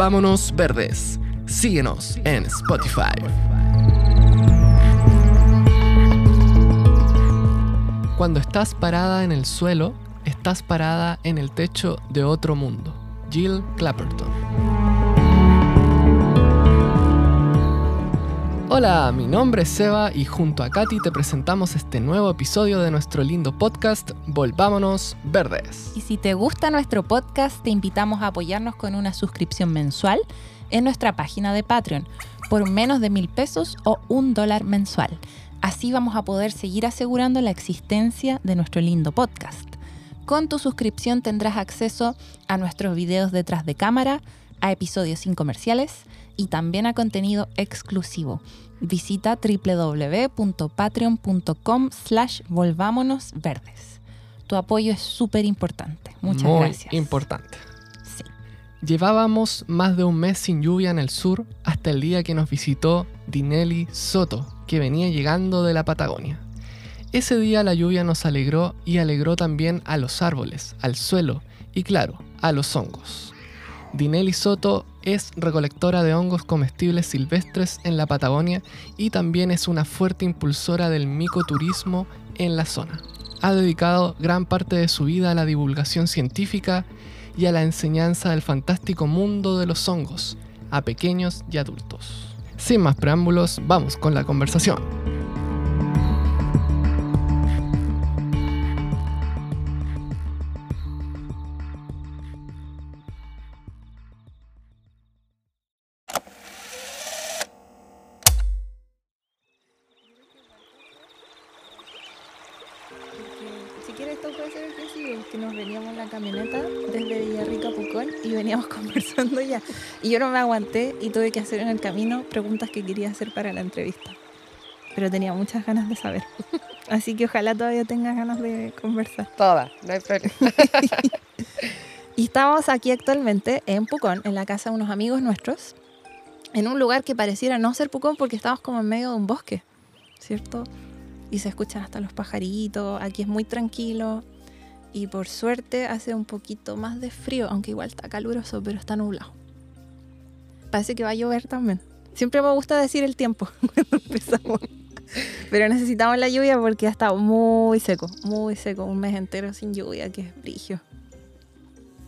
Volvámonos Verdes. Síguenos en Spotify. Cuando estás parada en el suelo, estás parada en el techo de otro mundo. Jill Clapperton. Hola, mi nombre es Seba y junto a Katy te presentamos este nuevo episodio de nuestro lindo podcast Volvámonos Verdes. Y si te gusta nuestro podcast, te invitamos a apoyarnos con una suscripción mensual en nuestra página de Patreon por menos de mil pesos o un dólar mensual. Así vamos a poder seguir asegurando la existencia de nuestro lindo podcast. Con tu suscripción tendrás acceso a nuestros videos detrás de cámara, a episodios sin comerciales y también a contenido exclusivo. Visita www.patreon.com slash volvámonos verdes. Tu apoyo es súper importante. Muchas Muy gracias. importante. Sí. Llevábamos más de un mes sin lluvia en el sur hasta el día que nos visitó Dinelli Soto, que venía llegando de la Patagonia. Ese día la lluvia nos alegró y alegró también a los árboles, al suelo y claro, a los hongos. Dinelli Soto es recolectora de hongos comestibles silvestres en la Patagonia y también es una fuerte impulsora del micoturismo en la zona. Ha dedicado gran parte de su vida a la divulgación científica y a la enseñanza del fantástico mundo de los hongos, a pequeños y adultos. Sin más preámbulos, vamos con la conversación. ya. Y yo no me aguanté y tuve que hacer en el camino preguntas que quería hacer para la entrevista. Pero tenía muchas ganas de saber. Así que ojalá todavía tengas ganas de conversar. Toda, no hay problema. Y estamos aquí actualmente en Pucón, en la casa de unos amigos nuestros, en un lugar que pareciera no ser Pucón porque estamos como en medio de un bosque, ¿cierto? Y se escuchan hasta los pajaritos, aquí es muy tranquilo y por suerte hace un poquito más de frío, aunque igual está caluroso, pero está nublado. Parece que va a llover también. Siempre me gusta decir el tiempo cuando empezamos. Pero necesitamos la lluvia porque ha estado muy seco, muy seco, un mes entero sin lluvia, que es brillo.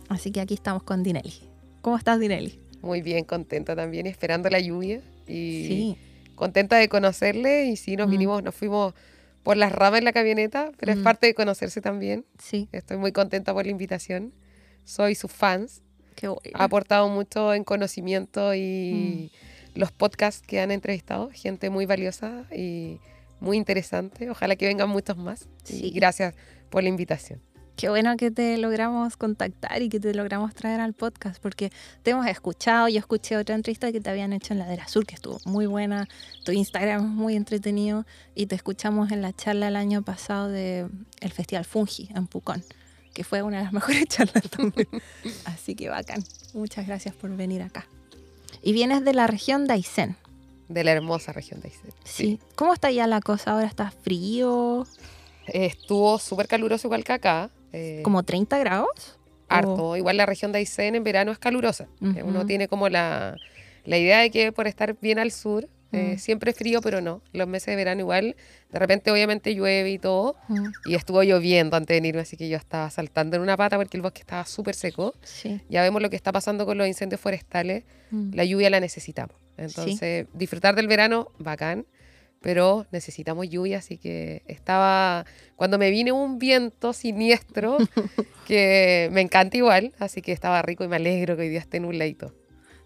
Así que aquí estamos con Dinelli. ¿Cómo estás, Dinelli? Muy bien, contenta también, esperando la lluvia y Sí. contenta de conocerle. Y sí, nos Mm. vinimos, nos fuimos por las ramas en la camioneta, pero es Mm. parte de conocerse también. Sí, Estoy muy contenta por la invitación. Soy sus fans. qué bueno. Ha aportado mucho en conocimiento y los podcasts que han entrevistado, gente muy valiosa y muy interesante. Ojalá que vengan muchos más. Sí. Y gracias por la invitación. Qué bueno que te logramos contactar y que te logramos traer al podcast, porque te hemos escuchado. Yo escuché otra entrevista que te habían hecho en la Ladera Sur, que estuvo muy buena. Tu Instagram es muy entretenido. Y te escuchamos en la charla el año pasado del el Festival Fungi en Pucón, que fue una de las mejores charlas también. Así que bacán. Muchas gracias por venir acá. Y vienes de la región de Aysén. De la hermosa región de Aysén. Sí. ¿Cómo está ya la cosa? ¿Ahora está frío? Estuvo súper caluroso igual que acá. Eh, ¿Como 30 grados? harto. Igual la región de Aysén en verano es calurosa. Eh, Uno tiene como la, la idea de que por estar bien al sur, eh, Mm. siempre es frío, pero no. Los meses de verano igual, de repente obviamente llueve y todo. Mm, Y estuvo lloviendo antes de venirme, así que yo estaba saltando en una pata porque el bosque estaba súper seco. Sí. Ya vemos lo que está pasando con los incendios forestales. Mm. La lluvia la necesitamos. Entonces, disfrutar del verano, bacán. Pero necesitamos lluvia, así que estaba. Cuando me vine un viento siniestro, que me encanta igual, así que estaba rico y me alegro que hoy día esté nubladito.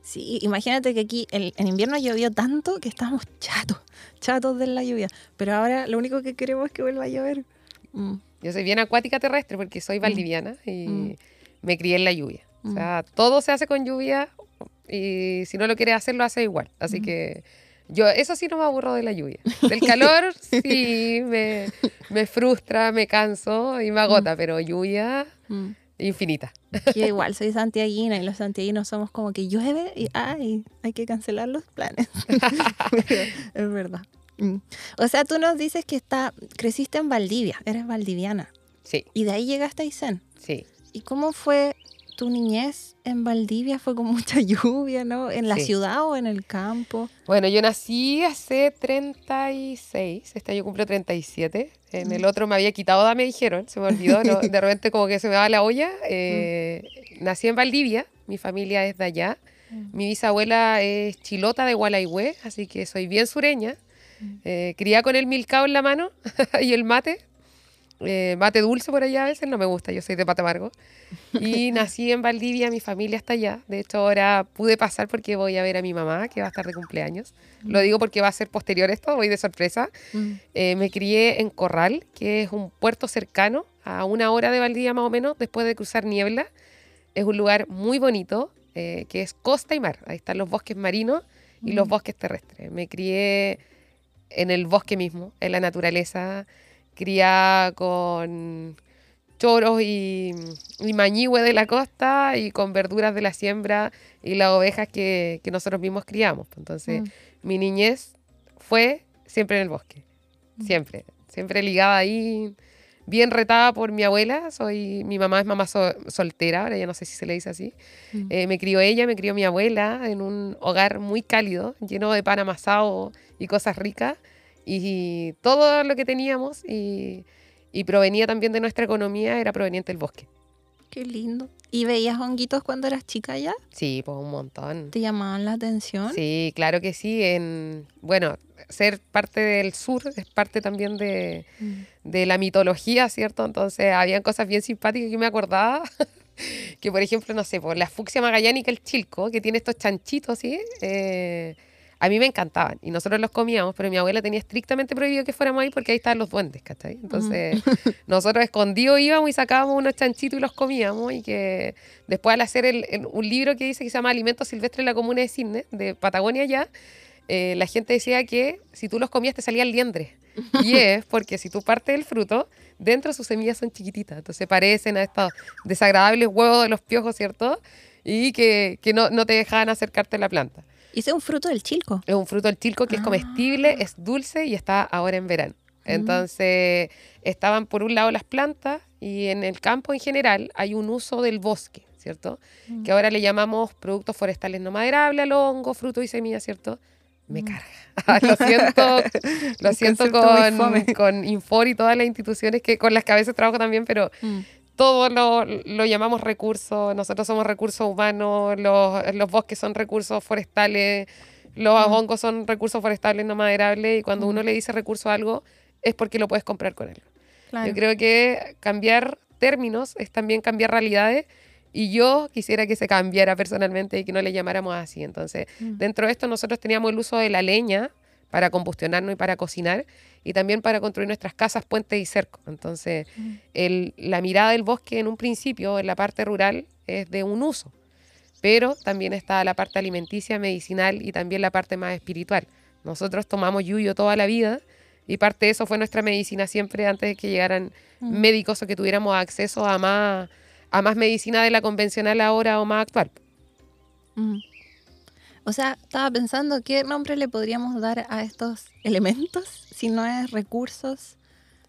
Sí, imagínate que aquí el- en invierno llovió tanto que estamos chatos, chatos de la lluvia. Pero ahora lo único que queremos es que vuelva a llover. Mm, Yo soy bien acuática terrestre porque soy valdiviana y Mm. me crié en la lluvia. O Mm. sea, todo se hace con lluvia y si no lo quieres hacer, lo haces igual. Así Mm. que yo, eso sí no me aburro de la lluvia. Del calor, sí, me, me frustra, me canso y me agota, pero lluvia mm. infinita. Yo igual soy santiaguina y los santiaguinos somos como que llueve y ay, hay que cancelar los planes. Es verdad. Mm. O sea, tú nos dices que está, creciste en Valdivia, eres valdiviana. Sí, Y de ahí llegaste a Aysén. sí. ¿Y cómo fue tu niñez en Valdivia fue con mucha lluvia, ¿no? ¿En la Sí. ciudad o en el campo? Bueno, yo nací hace 36, este año cumplo 37. En el otro me había quitado, me dijeron, se me olvidó, ¿no? de repente como que se me va la olla. Eh, Nací en Valdivia, mi familia es de allá. Mi bisabuela es chilota de Gualaihue, así que soy bien sureña. Eh, cría con el milcao en la mano y el mate. Eh, mate dulce por allá a veces, no me gusta, yo soy de mate amargo. Y nací en Valdivia, mi familia está allá. De hecho, ahora pude pasar porque voy a ver a mi mamá, que va a estar de cumpleaños. Lo digo porque va a ser posterior esto, voy de sorpresa. Eh, me crié en Corral, que es un puerto cercano, a una hora de Valdivia más o menos, después de cruzar Niebla. Es un lugar muy bonito, eh, que es costa y mar. Ahí están los bosques marinos y los bosques terrestres. Me crié en el bosque mismo, en la naturaleza, criada con choros y, y mañihue de la costa y con verduras de la siembra y las ovejas que, que nosotros mismos criamos. Entonces, Mm. mi niñez fue siempre en el bosque, siempre, siempre ligada ahí, bien retada por mi abuela. Soy, mi mamá es mamá so- soltera, ahora ya no sé si se le dice así. Mm. Eh, me crió ella, me crió mi abuela en un hogar muy cálido, lleno de pan amasado y cosas ricas. Y todo lo que teníamos y, y provenía también de nuestra economía era proveniente del bosque. Qué lindo. ¿Y veías honguitos cuando eras chica ya? Sí, pues un montón. ¿Te llamaban la atención? Sí, claro que sí. En, bueno, ser parte del sur es parte también de, Mm. de la mitología, ¿cierto? Entonces, habían cosas bien simpáticas que me acordaba. que, por ejemplo, no sé, por la fucsia magallánica, el chilco, que tiene estos chanchitos, ¿sí? Eh, a mí me encantaban y nosotros los comíamos, pero mi abuela tenía estrictamente prohibido que fuéramos ahí porque ahí estaban los duendes, ¿cachai? Entonces, nosotros escondidos íbamos y sacábamos unos chanchitos y los comíamos y que después al hacer el- el- un libro que dice que se llama Alimentos Silvestres en la Comuna de Cisne, de Patagonia ya, eh, la gente decía que si tú los comías te salían liendres. Y es porque si tú partes el fruto, dentro sus semillas son chiquititas, entonces parecen a estos desagradables huevos de los piojos, ¿cierto? Y que, que no, no te dejaban acercarte a la planta. Hice un fruto del chilco. Es un fruto del chilco que es Ah. comestible, es dulce y está ahora en verano. Mm. Entonces, estaban por un lado las plantas y en el campo en general hay un uso del bosque, ¿cierto? Mm. Que ahora le llamamos productos forestales no maderables al hongo, frutos y semillas, ¿cierto? Me Mm. carga. lo siento, lo siento con, con Infor y todas las instituciones que con las que a veces trabajo también, pero Mm. Todo lo, lo llamamos recursos, nosotros somos recursos humanos, los, los bosques son recursos forestales, los Mm. hongos son recursos forestales no maderables y cuando uno le dice recurso a algo es porque lo puedes comprar con él. Claro. Yo creo que cambiar términos es también cambiar realidades y yo quisiera que se cambiara personalmente y que no le llamáramos así. Entonces, Mm. dentro de esto nosotros teníamos el uso de la leña para combustionarnos y para cocinar y también para construir nuestras casas, puentes y cercos. Entonces, Mm. el- la mirada del bosque en un principio, en la parte rural, es de un uso, pero también está la parte alimenticia, medicinal y también la parte más espiritual. Nosotros tomamos yuyo toda la vida y parte de eso fue nuestra medicina siempre antes de que llegaran Mm. médicos o que tuviéramos acceso a más, a más medicina de la convencional ahora o más actual. Mm. O sea, estaba pensando qué nombre le podríamos dar a estos elementos si no es recursos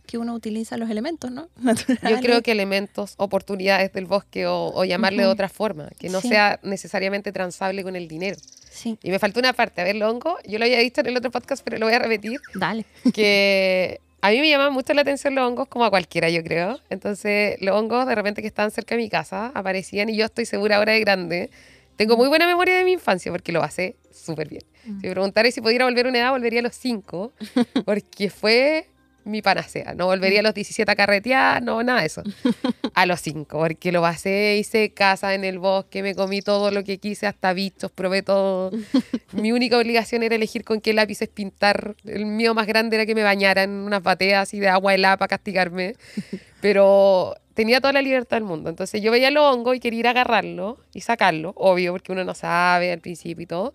que uno utiliza los elementos, ¿no? Yo Naturales. creo que elementos, oportunidades del bosque o, o llamarle de Ujú. otra forma, que no Sí. sea necesariamente transable con el dinero. Sí, Y me faltó una parte, a ver, hongo, yo lo había dicho en el otro podcast, pero lo voy a repetir, dale. que a mí me llamaban mucho la atención los hongos, como a cualquiera, yo creo. Entonces, los hongos, de repente, que estaban cerca de mi casa, aparecían y yo estoy segura ahora de grande. Tengo muy buena memoria de mi infancia porque lo pasé súper bien. Si me preguntara si pudiera volver a una edad, volvería a los 5, porque fue mi panacea. No volvería a los 17 a carretear, no, nada de eso. A los 5, porque lo pasé, hice casa en el bosque, me comí todo lo que quise, hasta bichos, probé todo. Mi única obligación era elegir con qué lápices pintar. El mío más grande era que me bañaran unas bateas así de agua helada para castigarme. Pero tenía toda la libertad del mundo. Entonces yo veía el hongo y quería ir a agarrarlo y sacarlo, obvio, porque uno no sabe al principio y todo.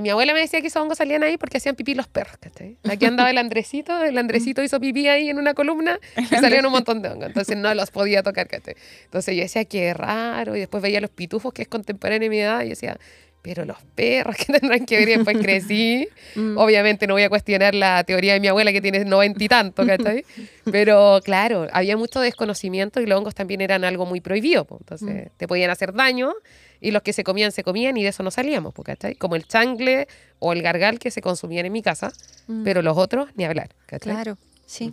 Mi abuela me decía que esos hongos salían ahí porque hacían pipí los perros, ¿cachai? Aquí andaba el Andresito, el Andresito hizo pipí ahí en una columna y salían un montón de hongos, entonces no los podía tocar, ¿cachai? Entonces yo decía, qué raro, y después veía los pitufos, que es contemporáneo de mi edad, y decía, pero los perros que tendrán que ver y después crecí. Mm. Obviamente no voy a cuestionar la teoría de mi abuela que tiene noventa y tanto, ¿cachai? Pero claro, había mucho desconocimiento y los hongos también eran algo muy prohibido. po. Entonces te podían hacer daño y los que se comían se comían y de eso no salíamos, ¿cachai? Como el changle o el gargal que se consumían en mi casa, Mm. pero los otros ni hablar, ¿cachai? Claro, sí.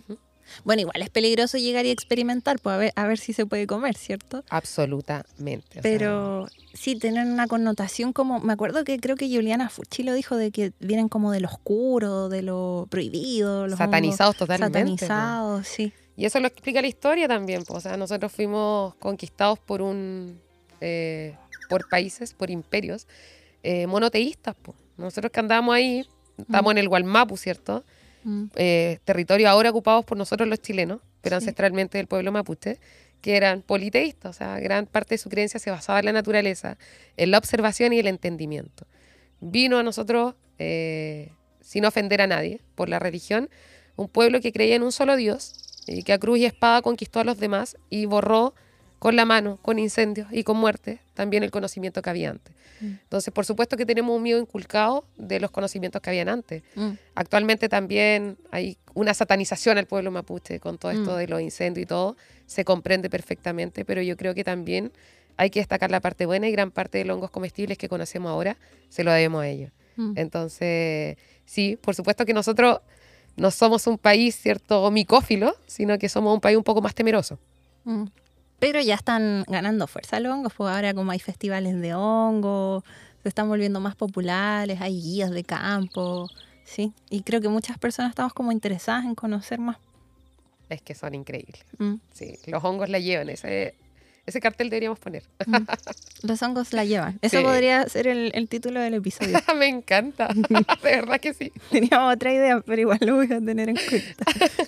Bueno, igual es peligroso llegar y experimentar, pues a ver, a ver si se puede comer, ¿cierto? Absolutamente. o sea, Pero sí, tienen una connotación como, me acuerdo que creo que Juliana Fucci lo dijo, de que vienen como de lo oscuro, de lo prohibido, los satanizados totalmente. satanizados, sí. Y eso lo explica la historia también. po. O sea, nosotros fuimos conquistados por un eh, por países, por imperios eh, monoteístas. po. Nosotros que andábamos ahí, estamos en el Gualmapu, ¿cierto? Mm, Eh, territorio ahora ocupados por nosotros los chilenos, pero Sí. ancestralmente del pueblo mapuche, que eran politeístas. O sea, gran parte de su creencia se basaba en la naturaleza, en la observación y el entendimiento. Vino a nosotros, eh, sin ofender a nadie, por la religión, un pueblo que creía en un solo Dios y que a cruz y espada conquistó a los demás y borró con la mano, con incendios y con muerte, también el conocimiento que había antes. Mm. Entonces, por supuesto que tenemos un miedo inculcado de los conocimientos que habían antes. mm, Actualmente también hay una satanización al pueblo mapuche con todo esto Mm. de los incendios y todo. Se comprende perfectamente, pero yo creo que también hay que destacar la parte buena y gran parte de los hongos comestibles que conocemos ahora se lo debemos a ellos. mm. Entonces, sí, por supuesto que nosotros no somos un país, ¿cierto?, micófilo, sino que somos un país un poco más temeroso. Mm. Pero ya están ganando fuerza los hongos, pues ahora como hay festivales de hongos, se están volviendo más populares, hay guías de campo, sí. Y creo que muchas personas estamos como interesadas en conocer más. Es que son increíbles. Mm. Sí, los hongos la llevan. Ese, ese cartel deberíamos poner. Los hongos la llevan. Eso Sí. podría ser el, el título del episodio. Me encanta. De verdad que sí. Teníamos otra idea, pero igual lo voy a tener en cuenta.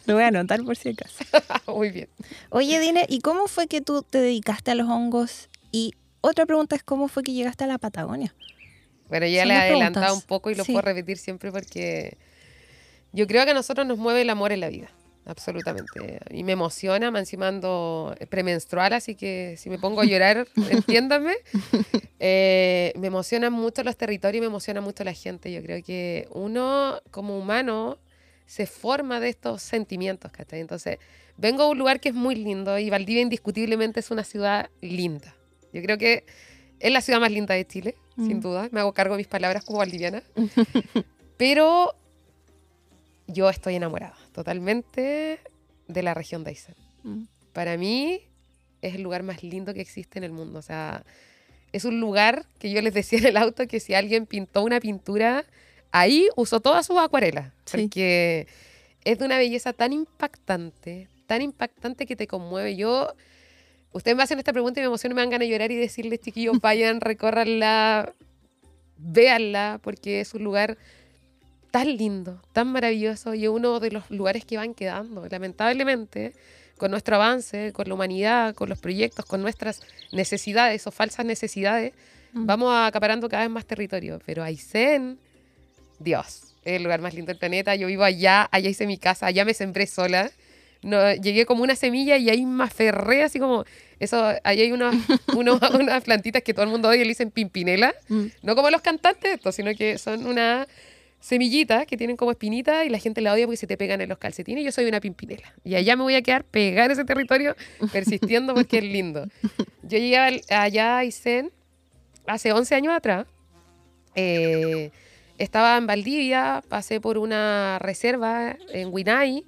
Lo voy a anotar por si acaso. Muy bien. Oye, Dine, ¿y cómo fue que tú te dedicaste a los hongos? Y otra pregunta es, ¿cómo fue que llegaste a la Patagonia? Bueno, ya le he adelantado un poco y lo Sí. puedo repetir siempre porque yo creo que a nosotros nos mueve el amor en la vida. Absolutamente. Y me emociona, me encima ando premenstrual, así que si me pongo a llorar, entiéndanme. Eh, me emocionan mucho los territorios me emociona mucho la gente. Yo creo que uno, como humano, se forma de estos sentimientos, ¿cachai? Entonces, vengo a un lugar que es muy lindo y Valdivia indiscutiblemente es una ciudad linda. Yo creo que es la ciudad más linda de Chile, sin Mm. duda. Me hago cargo de mis palabras como valdiviana. Pero yo estoy enamorada totalmente de la región de Aysén. Mm. Para mí es el lugar más lindo que existe en el mundo. O sea, es un lugar que yo les decía en el auto que si alguien pintó una pintura, ahí usó todas sus acuarelas. Sí. Porque es de una belleza tan impactante, tan impactante que te conmueve. Yo, ustedes me hacen esta pregunta y me emociono, me dan ganas de llorar y decirles, chiquillos, vayan, recórranla, véanla, porque es un lugar tan lindo, tan maravilloso y es uno de los lugares que van quedando. Lamentablemente, con nuestro avance, con la humanidad, con los proyectos, con nuestras necesidades o falsas necesidades, Mm. vamos acaparando cada vez más territorio. Pero Aysén, Dios, es el lugar más lindo del planeta. Yo vivo allá, allá hice mi casa, allá me sembré sola. No, llegué como una semilla y ahí me aferré así como... Eso, ahí hay unos, unos- unas plantitas que todo el mundo odia y le dicen pimpinela. Mm. No como los cantantes, sino que son una semillita que tienen como espinita y la gente la odia porque se te pegan en los calcetines. Yo soy una pimpinela. Y allá me voy a quedar pegada en ese territorio persistiendo porque es lindo. Yo llegué al- allá a Aysén hace 11 años atrás. Eh, estaba en Valdivia, pasé por una reserva en Huinay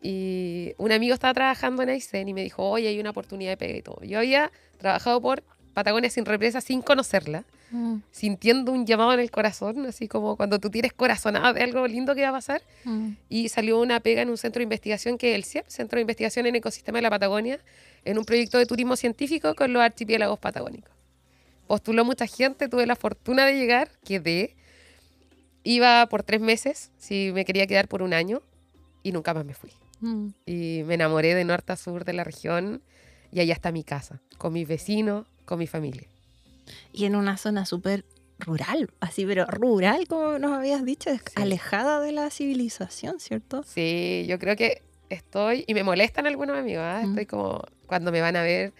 y un amigo estaba trabajando en Aysén y me dijo, oye, hay una oportunidad de pega y todo. Yo había trabajado por Patagonia sin represa sin conocerla Mm. sintiendo un llamado en el corazón, así como cuando tú tienes corazonada de algo lindo que va a pasar. Mm. Y salió una pega en un centro de investigación que es el CIEP, Centro de Investigación en Ecosistema de la Patagonia, en un proyecto de turismo científico con los archipiélagos patagónicos. Postuló mucha gente, tuve la fortuna de llegar, quedé. Iba por tres meses, si me quería quedar por un año, y nunca más me fui. Mm. Y me enamoré de norte a sur de la región, y allá está mi casa, con mis vecinos, con mi familia. Y en una zona súper rural, así, pero rural, como nos habías dicho, Sí. alejada de la civilización, ¿cierto? Sí, yo creo que estoy, y me molestan algunos amigos, ¿ah? Mm. estoy como, cuando me van a ver,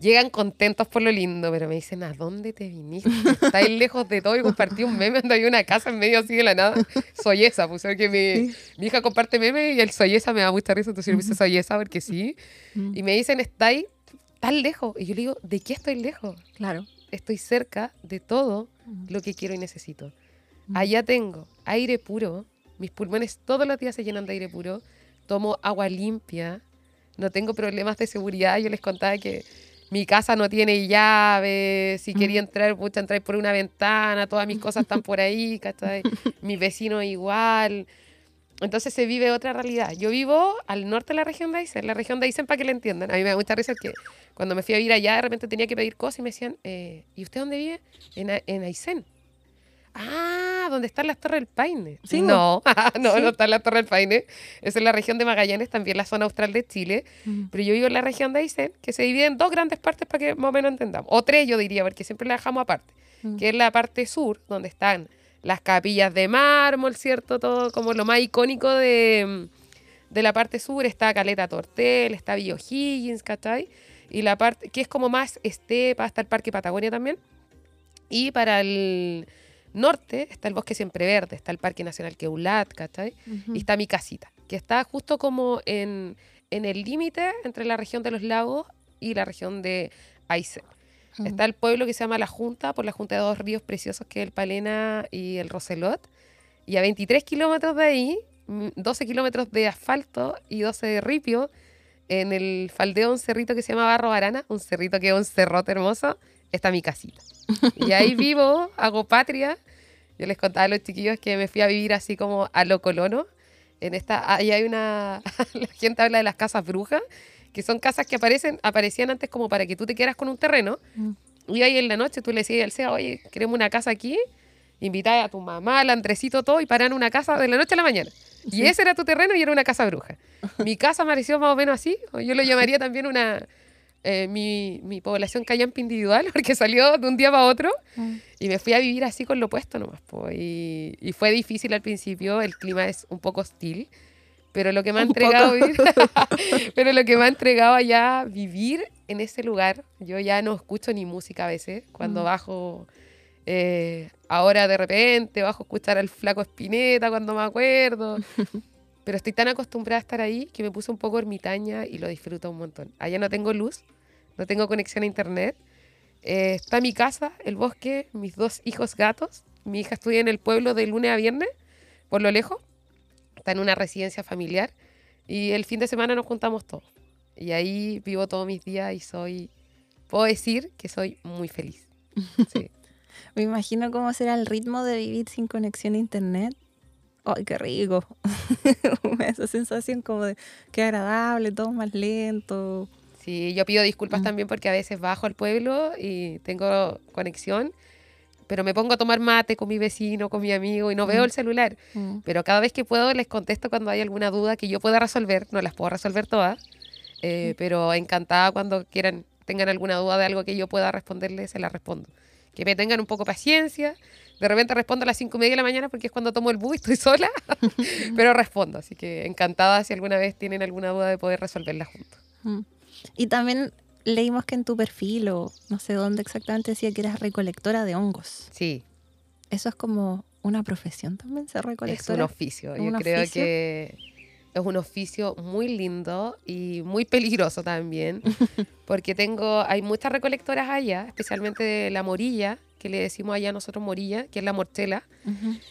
llegan contentos por lo lindo, pero me dicen, ¿a dónde te viniste? Estáis lejos de todo y compartí un meme donde hay una casa en medio así de la nada. Soy esa, pues que mi, mi, hija comparte meme y el soy esa me da mucha risa, entonces yo soy esa porque sí. Y me dicen, ¿estáis tan lejos? Y yo le digo, ¿de qué estoy lejos? Claro. Estoy cerca de todo lo que quiero y necesito. Allá tengo aire puro, mis pulmones todos los días se llenan de aire puro, tomo agua limpia, no tengo problemas de seguridad. Yo les contaba que mi casa no tiene llave, si quería entrar, pucha, entrar por una ventana, todas mis cosas están por ahí, ¿cachai? Mi vecino igual. Entonces se vive otra realidad. Yo vivo al norte de la región de Aysén, la región de Aysén para que le entiendan. A mí me da mucha risa que cuando me fui a vivir allá, de repente tenía que pedir cosas y me decían, eh, ¿y usted dónde vive? En, en Aysén. Ah, ¿dónde están las Torres del Paine? Sí, no, no, no está la Torre del Paine. Es en la región de Magallanes, también la zona austral de Chile. Pero yo vivo en la región de Aysén, que se divide en dos grandes partes para que más o menos entendamos. O tres, yo diría, porque siempre la dejamos aparte. Que es la parte sur, donde están las capillas de mármol, ¿cierto? Todo como lo más icónico de, de la parte sur. Está Caleta Tortel, está Villa Higgins, ¿cachai? Y la parte que es como más estepa, está el Parque Patagonia también. Y para el norte está el bosque siempre verde, está el Parque Nacional Queulat, ¿cachai? Y está mi casita, que está justo como en, el límite entre la región de los lagos y la región de Aysén. Está el pueblo que se llama La Junta, por la Junta de dos ríos preciosos que es el Palena y el Roselot. Y a 23 kilómetros de ahí, 12 mm, kilómetros de asfalto y 12 de ripio, en el faldeo un cerrito que se llama Barro Arana, un cerrito que es un cerrote hermoso, está mi casita. Y ahí vivo, hago patria. Yo les contaba a los chiquillos que me fui a vivir así como a lo colono. En esta, ahí hay una, la gente habla de las casas brujas, que son casas que aparecen, aparecían antes como para que tú te quedaras con un terreno. Mm. Y ahí en la noche tú le decías al SEA, oye, queremos una casa aquí, invitar a tu mamá, al Andresito, todo, y paran una casa de la noche a la mañana. Y ese era tu terreno y era una casa bruja. Mi casa pareció más o menos así, yo lo llamaría también una, eh, mi, mi, población callampa individual, porque salió de un día para otro mm. y me fui a vivir así con lo opuesto nomás. Y, y, fue difícil al principio, el clima es un poco hostil, pero lo que me ha entregado pero lo que me ha entregado allá vivir en ese lugar, yo ya no escucho ni música a veces, cuando mm. bajo, eh, ahora de repente bajo a escuchar al flaco Espineta cuando me acuerdo. Pero estoy tan acostumbrada a estar ahí que me puse un poco ermitaña y lo disfruto un montón. Allá no tengo luz, no tengo conexión a internet. Eh, está mi casa, el bosque, mis dos hijos gatos. Mi hija estudia en el pueblo de lunes a viernes, por lo lejos. Está en una residencia familiar. Y el fin de semana nos juntamos todos. Y ahí vivo todos mis días y soy, puedo decir que soy muy feliz. Me imagino cómo será el ritmo de vivir sin conexión a internet ¡ay, qué rico! Esa sensación como de qué agradable, todo más lento. Sí, yo pido disculpas mm. también porque a veces bajo al pueblo y tengo conexión, pero me pongo a tomar mate con mi vecino, con mi amigo y no veo mm. el celular. Mm. Pero cada vez que puedo les contesto cuando hay alguna duda que yo pueda resolver, no las puedo resolver todas, eh, pero encantada cuando quieran, tengan alguna duda de algo que yo pueda responderles, se la respondo. Que me tengan un poco paciencia, de repente respondo a las cinco y media de la mañana porque es cuando tomo el bus y estoy sola, pero respondo. Así que encantada si alguna vez tienen alguna duda de poder resolverla juntos. Mm. Y también leímos que en tu perfil o no sé dónde exactamente decía que eras recolectora de hongos. Sí. Eso es como una profesión también, ser recolectora. Es un oficio. Yo creo que es un oficio muy lindo y muy peligroso también, porque tengo, hay muchas recolectoras allá, especialmente de la morilla, que le decimos allá nosotros morilla, que es la mortela,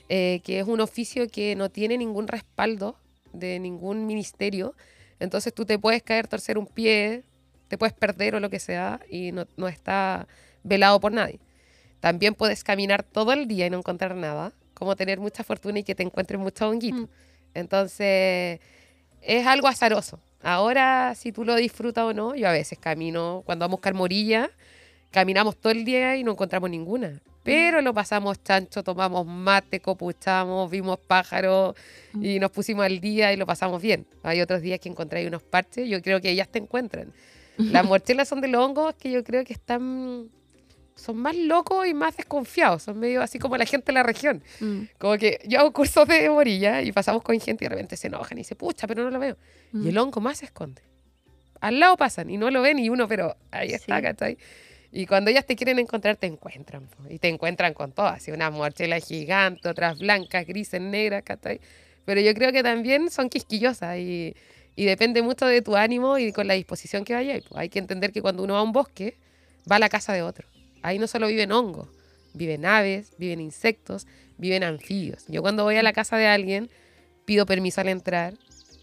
eh, que es un oficio que no tiene ningún respaldo de ningún ministerio. Entonces tú te puedes caer, torcer un pie, te puedes perder o lo que sea y no, no está velado por nadie. También puedes caminar todo el día y no encontrar nada, como tener mucha fortuna y que te encuentres mucho honguito. Mm. Entonces, es algo azaroso. Ahora, si tú lo disfrutas o no, yo a veces camino, cuando vamos a buscar morilla, Caminamos todo el día y no encontramos ninguna. Pero lo pasamos chancho, tomamos mate, copuchamos, vimos pájaros y nos pusimos al día y lo pasamos bien. Hay otros días que encontré unos parches, yo creo que ellas te encuentran. Las morchelas son de los hongos que yo creo que están son más locos y más desconfiados, son medio así como la gente de la región. Mm. Como que yo hago cursos de morilla y pasamos con gente y de repente se enojan y se pucha, pero no lo veo. Y mm. el hongo más se esconde al lado pasan y no lo ven y uno, pero ahí está, Sí. ¿cachai? Y cuando ellas te quieren encontrar, te encuentran. po, Y te encuentran con todas, así unas mochelas gigantes, otras blancas, grises, negras, ¿cachai? Pero yo creo que también son quisquillosas y, y depende mucho de tu ánimo y con la disposición que vaya. Hay que entender que cuando uno va a un bosque, va a la casa de otro. Ahí no solo viven hongos, viven aves, viven insectos, viven anfibios. Yo cuando voy a la casa de alguien, pido permiso al entrar,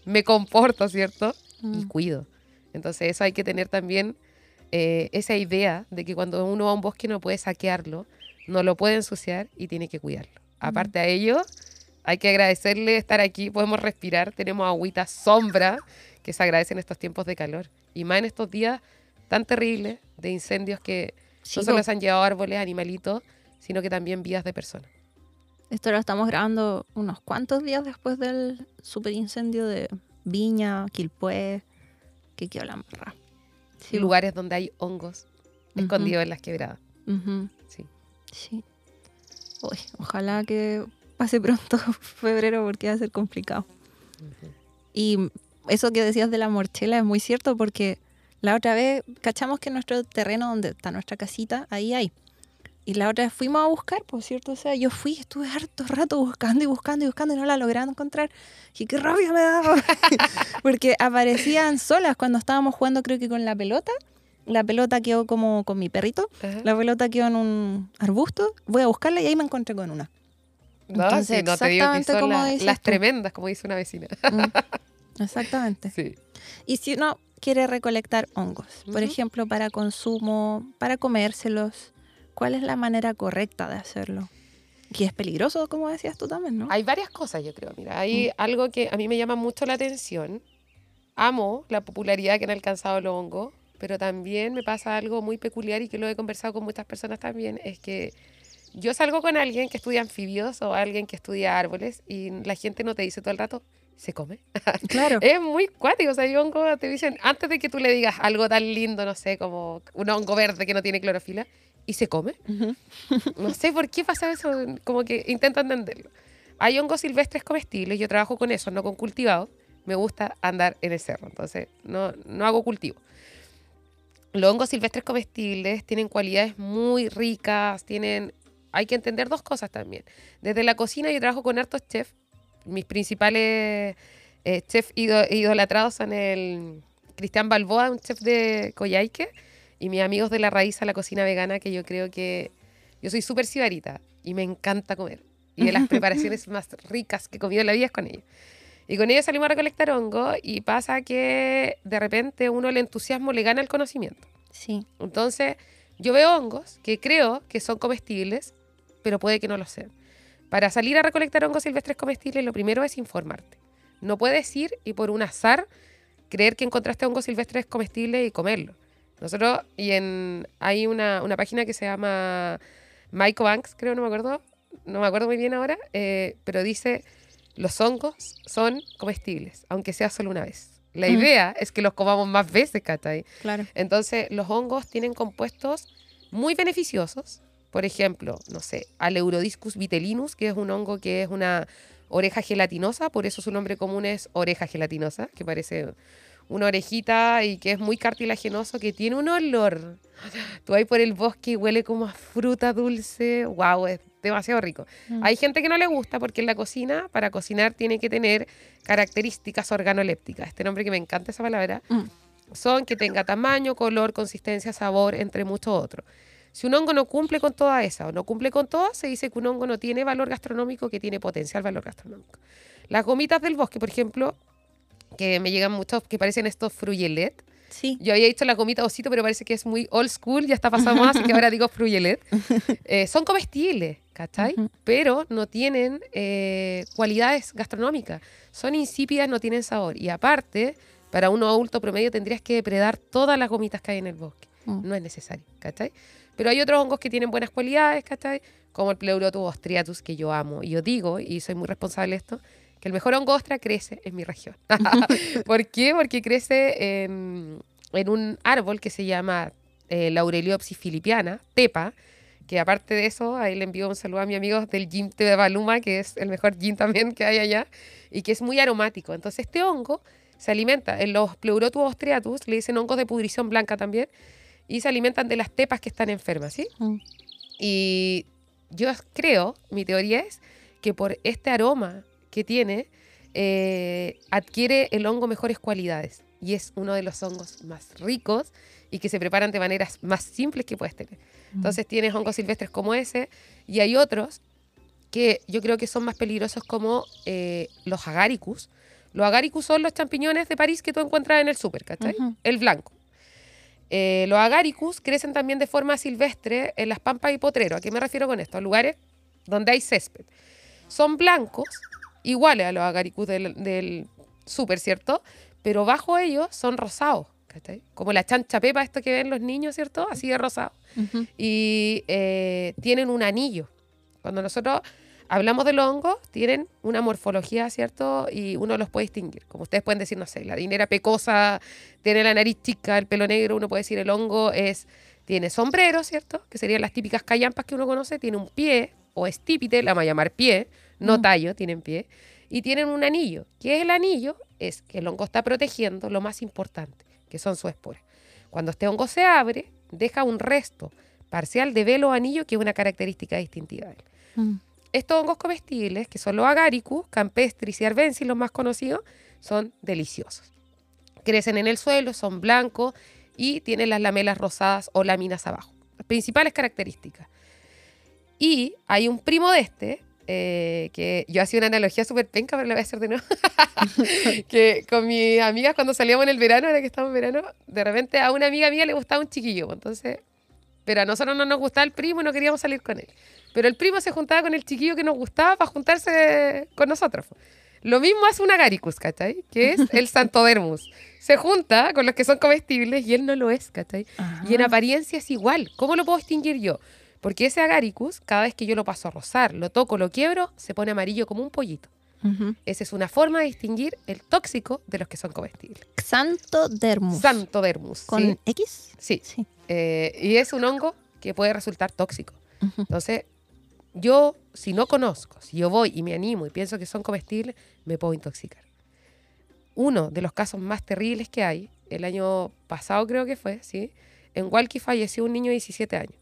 me comporto, ¿cierto? Y Mm. cuido. Entonces eso hay que tener también eh, esa idea de que cuando uno va a un bosque no puede saquearlo, no lo puede ensuciar y tiene que cuidarlo. Aparte a ello, hay que agradecerle estar aquí, podemos respirar, tenemos agüita sombra que se agradece en estos tiempos de calor. Y más en estos días tan terribles de incendios que Sí, no solo se han llevado árboles, animalitos, sino que también vidas de personas. Esto lo estamos grabando unos cuantos días después del super incendio de Viña, Quilpué, que quedó la embarrada. Sí, Lugares donde hay hongos escondidos en las quebradas. Sí. sí. Uy, ojalá que pase pronto febrero porque va a ser complicado. Y eso que decías de la morchela es muy cierto porque la otra vez cachamos que nuestro terreno donde está nuestra casita, ahí hay. Y la otra vez fuimos a buscar, por cierto, o sea, yo fui, estuve harto rato buscando y buscando y buscando y no la lograron encontrar. Y qué rabia me daba. porque aparecían solas cuando estábamos jugando, creo que con la pelota. La pelota quedó como con mi perrito. La pelota quedó en un arbusto. Voy a buscarla y ahí me encontré con una. No, Entonces, sí, no te digo que exactamente son la- las tú. tremendas, como dice una vecina. Mm, Exactamente. Sí. Y si uno quiere recolectar hongos, por ejemplo, para consumo, para comérselos, ¿cuál es la manera correcta de hacerlo? Que es peligroso, como decías tú también, ¿no? Hay varias cosas, yo creo. Mira, hay algo que a mí me llama mucho la atención. Amo la popularidad que han alcanzado los hongos, pero también me pasa algo muy peculiar y que lo he conversado con muchas personas también, es que yo salgo con alguien que estudia anfibios o alguien que estudia árboles y la gente no te dice todo el rato, ¿se come? Claro. Es muy cuático, o sea, hay hongos, te dicen, antes de que tú le digas algo tan lindo, no sé, como un hongo verde que no tiene clorofila, ¿y se come? No sé por qué pasa eso, como que intento entenderlo. Hay hongos silvestres comestibles, yo trabajo con eso, no con cultivados. Me gusta andar en el cerro, entonces no, no hago cultivo. Los hongos silvestres comestibles tienen cualidades muy ricas, tienen... Hay que entender dos cosas también. Desde la cocina yo trabajo con hartos chefs. Mis principales eh, chefs ido- idolatrados son el Cristian Balboa, un chef de Coyhaique, y mis amigos de la raíz a la cocina vegana, que yo creo que yo soy súper sibarita y me encanta comer. Y de las preparaciones más ricas que he comido en la vida es con ellos. Y con ellos salimos a recolectar hongo y pasa que de repente uno el entusiasmo le gana el conocimiento. Sí. Entonces yo veo hongos que creo que son comestibles, pero puede que no lo sean. Para salir a recolectar hongos silvestres comestibles, lo primero es informarte. No puedes ir y por un azar creer que encontraste hongos silvestres comestibles y comerlo. Nosotros, y en, hay una, una página que se llama Mycobanks, creo, no me acuerdo, no me acuerdo muy bien ahora, eh, pero dice, los hongos son comestibles, aunque sea solo una vez. La Mm. idea es que los comamos más veces, ¿cachai? Claro. Entonces, los hongos tienen compuestos muy beneficiosos. Por ejemplo, no sé, Aleurodiscus vitellinus, que es un hongo que es una oreja gelatinosa, por eso su nombre común es oreja gelatinosa, que parece una orejita y que es muy cartilaginoso, que tiene un olor. Tú vas por el bosque y huele como a fruta dulce. ¡Wow! Es demasiado rico. Mm. Hay gente que no le gusta porque en la cocina, para cocinar, tiene que tener características organolépticas. Este nombre que me encanta esa palabra Mm. son que tenga tamaño, color, consistencia, sabor, entre muchos otros. Si un hongo no cumple con toda esa o no cumple con todas, se dice que un hongo no tiene valor gastronómico, que tiene potencial valor gastronómico. Las gomitas del bosque, por ejemplo, que me llegan muchos, que parecen estos fruyelet. Sí. Yo había dicho la gomita osito, pero parece que es muy old school, ya está pasado más, así que ahora digo fruyelet. Eh, son comestibles, ¿cachai? Pero no tienen eh, cualidades gastronómicas. Son insípidas, no tienen sabor. Y aparte, para un adulto promedio tendrías que depredar todas las gomitas que hay en el bosque. Mm. No es necesario, ¿cachai? Pero hay otros hongos que tienen buenas cualidades, ¿cachai? Como el Pleurotus striatus, que yo amo. Y yo digo, y soy muy responsable de esto, que el mejor hongo ostra crece en mi región. ¿Por qué? Porque crece en, un árbol que se llama eh, Laureliopsis filipiana, tepa, que aparte de eso, ahí le envío un saludo a mi amigo del gym de Baluma, que es el mejor gym también que hay allá, y que es muy aromático. Entonces este hongo se alimenta. En los Pleurotus striatus le dicen hongos de pudrición blanca también y se alimentan de las tepas que están enfermas, ¿sí? Mm. Y yo creo, mi teoría es que por este aroma que tiene, eh, adquiere el hongo mejores cualidades y es uno de los hongos más ricos y que se preparan de maneras más simples que puedes tener. Entonces tienes hongos silvestres como ese y hay otros que yo creo que son más peligrosos como eh, los agaricus. Los agaricus son los champiñones de París que tú encuentras en el súper, ¿cachai? El blanco. Eh, los agaricus crecen también de forma silvestre en las pampas y potreros. ¿A qué me refiero con esto? A lugares donde hay césped. Son blancos, iguales a los agaricus del, del súper, ¿cierto? Pero bajo ellos son rosados, ¿cachai? Como la chancha pepa, esto que ven los niños, ¿cierto? Así de rosado. Y eh, tienen un anillo. Cuando nosotros hablamos de los hongos, tienen una morfología, ¿cierto? Y uno los puede distinguir. Como ustedes pueden decir, no sé, la dinera pecosa tiene la nariz chica, el pelo negro, uno puede decir el hongo es, tiene sombrero, ¿cierto? Que serían las típicas callampas que uno conoce, tiene un pie o estípite, la vamos a llamar pie, no Mm. tallo, tienen pie, y tienen un anillo. ¿Qué es el anillo? Es que el hongo está protegiendo lo más importante, que son sus esporas. Cuando este hongo se abre, deja un resto parcial de velo o anillo, que es una característica distintiva de él. Estos hongos comestibles, que son los agaricus, campestris y arbensis, los más conocidos, son deliciosos. Crecen en el suelo, son blancos y tienen las lamelas rosadas o láminas abajo. Las principales características. Y hay un primo de este, eh, que yo hacía una analogía súper penca, pero la voy a hacer de nuevo. que con mis amigas cuando salíamos en el verano, ahora que estamos en verano, de repente a una amiga mía le gustaba un chiquillo. pues, Entonces, pero a nosotros no nos gustaba el primo y no queríamos salir con él. Pero el primo se juntaba con el chiquillo que nos gustaba para juntarse con nosotros. Lo mismo hace un agaricus, ¿cachai? Que es el santodermus. Se junta con los que son comestibles y él no lo es, ¿cachai? Y en apariencia es igual. ¿Cómo lo puedo distinguir yo? Porque ese agaricus, cada vez que yo lo paso a rozar, lo toco, lo quiebro, se pone amarillo como un pollito. Esa es una forma de distinguir el tóxico de los que son comestibles. Xanthodermus. Santodermus. ¿Con sí. X? Sí. Sí. Eh, y es un hongo que puede resultar tóxico. Ujú. Entonces, yo, si no conozco, si yo voy y me animo y pienso que son comestibles, me puedo intoxicar. Uno de los casos más terribles que hay, el año pasado creo que fue, ¿sí? En Walkie falleció un niño de 17 años.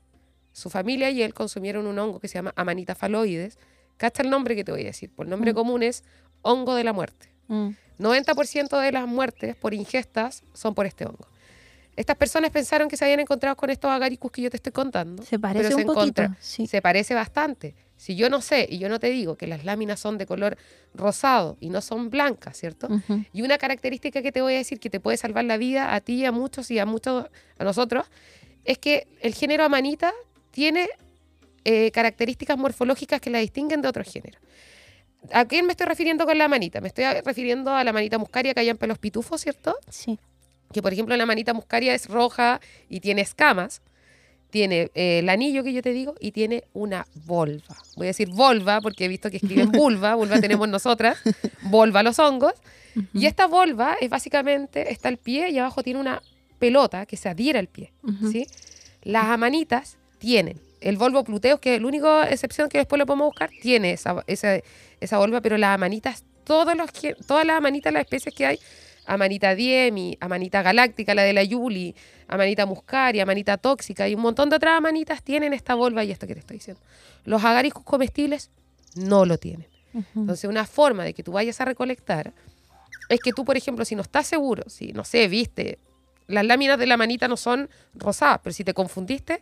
Su familia y él consumieron un hongo que se llama Amanita faloides. Cacha el nombre que te voy a decir. Por nombre Mm. común es hongo de la muerte. Mm. 90% de las muertes por ingestas son por este hongo. Estas personas pensaron que se habían encontrado con estos agaricus que yo te estoy contando. Se parece pero un poquito. encontra- Sí. Se parece bastante. Si yo no sé y yo no te digo que las láminas son de color rosado y no son blancas, ¿cierto? Y una característica que te voy a decir que te puede salvar la vida a ti, y a muchos y a muchos, a nosotros, es que el género amanita tiene eh, características morfológicas que la distinguen de otros géneros. ¿A quién me estoy refiriendo con la manita? Me estoy refiriendo a la manita muscaria que hay en pelos pitufos, ¿cierto? Sí. que por ejemplo la manita muscaria es roja y tiene escamas, tiene eh, el anillo que yo te digo y tiene una volva. Voy a decir volva porque he visto que escriben vulva, vulva tenemos nosotras, volva los hongos. Y esta volva es básicamente, está el pie y abajo tiene una pelota que se adhiere al pie. ¿sí? Las amanitas tienen el volvo pluteus, que es la única excepción que después lo podemos buscar, tiene esa, esa, esa volva, pero las amanitas, todos los, que- todas las amanitas, las especies que hay, amanita diemi, amanita galáctica, la de la Yuli, amanita muscaria, amanita tóxica y un montón de otras amanitas tienen esta volva y esto que te estoy diciendo. Los agaricus comestibles no lo tienen. Entonces, una forma de que tú vayas a recolectar es que tú, por ejemplo, si no estás seguro, si, no sé, viste, las láminas de la manita no son rosadas, pero si te confundiste,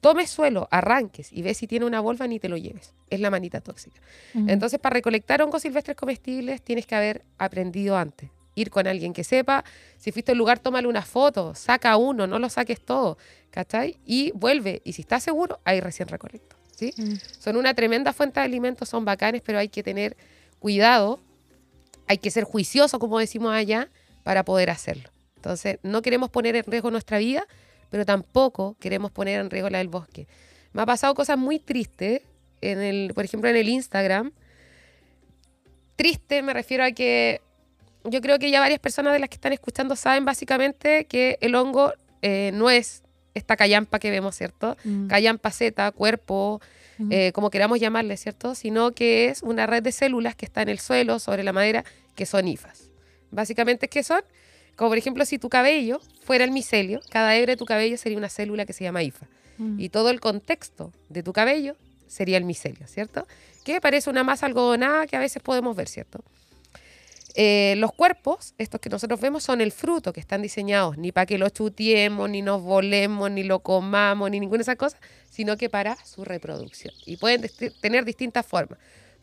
tomes suelo, arranques y ves si tiene una volva ni te lo lleves. Es la manita tóxica. Entonces, para recolectar hongos silvestres comestibles, tienes que haber aprendido antes. Ir con alguien que sepa. Si fuiste al lugar, tómale una foto, saca uno, no lo saques todo, ¿cachai? Y vuelve. Y si estás seguro, ahí recién recolecto. ¿sí? Mm. Son una tremenda fuente de alimentos, son bacanes, pero hay que tener cuidado, hay que ser juicioso, como decimos allá, para poder hacerlo. Entonces, no queremos poner en riesgo nuestra vida, pero tampoco queremos poner en riesgo la del bosque. Me ha pasado cosas muy tristes, en el, por ejemplo, en el Instagram. Triste me refiero a que yo creo que ya varias personas de las que están escuchando saben básicamente que el hongo eh, no es esta callampa que vemos, ¿cierto? Mm. Callampa Z, cuerpo, Mm. eh, como queramos llamarle, ¿cierto? Sino que es una red de células que está en el suelo, sobre la madera, que son hifas. Básicamente, ¿qué son? Como por ejemplo, si tu cabello fuera el micelio, cada hebra de tu cabello sería una célula que se llama IFA. Mm. Y todo el contexto de tu cabello sería el micelio, ¿cierto? Que parece una masa algodonada que a veces podemos ver, ¿cierto? Eh, los cuerpos, estos que nosotros vemos, son el fruto que están diseñados ni para que lo chutiemos, ni nos volemos, ni lo comamos, ni ninguna de esas cosas, sino que para su reproducción. Y pueden tener distintas formas.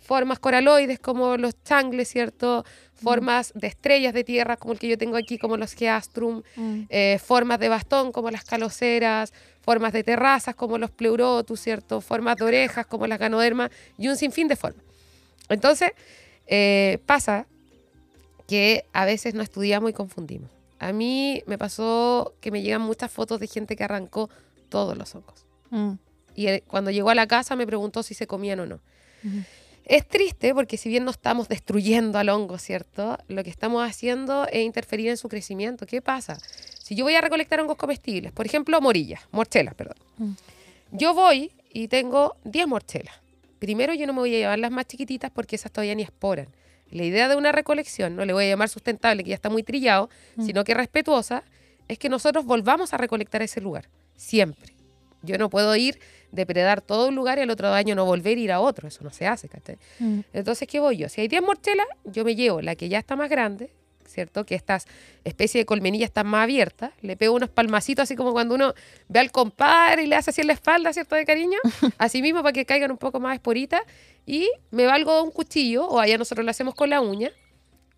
Formas coraloides como los changles, ¿cierto? Formas de estrellas de tierra como el que yo tengo aquí, como los geastrum. Mm. eh, formas de bastón como las caloceras, formas de terrazas como los pleurotus, ¿cierto? Formas de orejas como las ganodermas y un sinfín de formas. Entonces, eh, pasa que a veces no estudiamos y confundimos. A mí me pasó que me llegan muchas fotos de gente que arrancó todos los hongos. Mm. Y eh, cuando llegó a la casa me preguntó si se comían o no. Es triste porque si bien no estamos destruyendo al hongo, ¿cierto? Lo que estamos haciendo es interferir en su crecimiento. ¿Qué pasa? Si yo voy a recolectar hongos comestibles, por ejemplo, morillas, morchelas, perdón. Mm. Yo voy y tengo 10 morchelas. Primero yo no me voy a llevar las más chiquititas porque esas todavía ni esporan. La idea de una recolección, no le voy a llamar sustentable, que ya está muy trillado, Mm. sino que respetuosa, es que nosotros volvamos a recolectar ese lugar, siempre. Yo no puedo ir, depredar todo un lugar y el otro año no volver a ir a otro, eso no se hace, ¿cachai? Mm. Entonces, ¿qué voy yo? Si hay 10 morchelas, yo me llevo la que ya está más grande, ¿cierto? Que estas especies de colmenillas están más abiertas, le pego unos palmacitos así como cuando uno ve al compadre y le hace así en la espalda, ¿cierto? De cariño, así mismo para que caigan un poco más esporitas y me valgo de un cuchillo, o allá nosotros lo hacemos con la uña,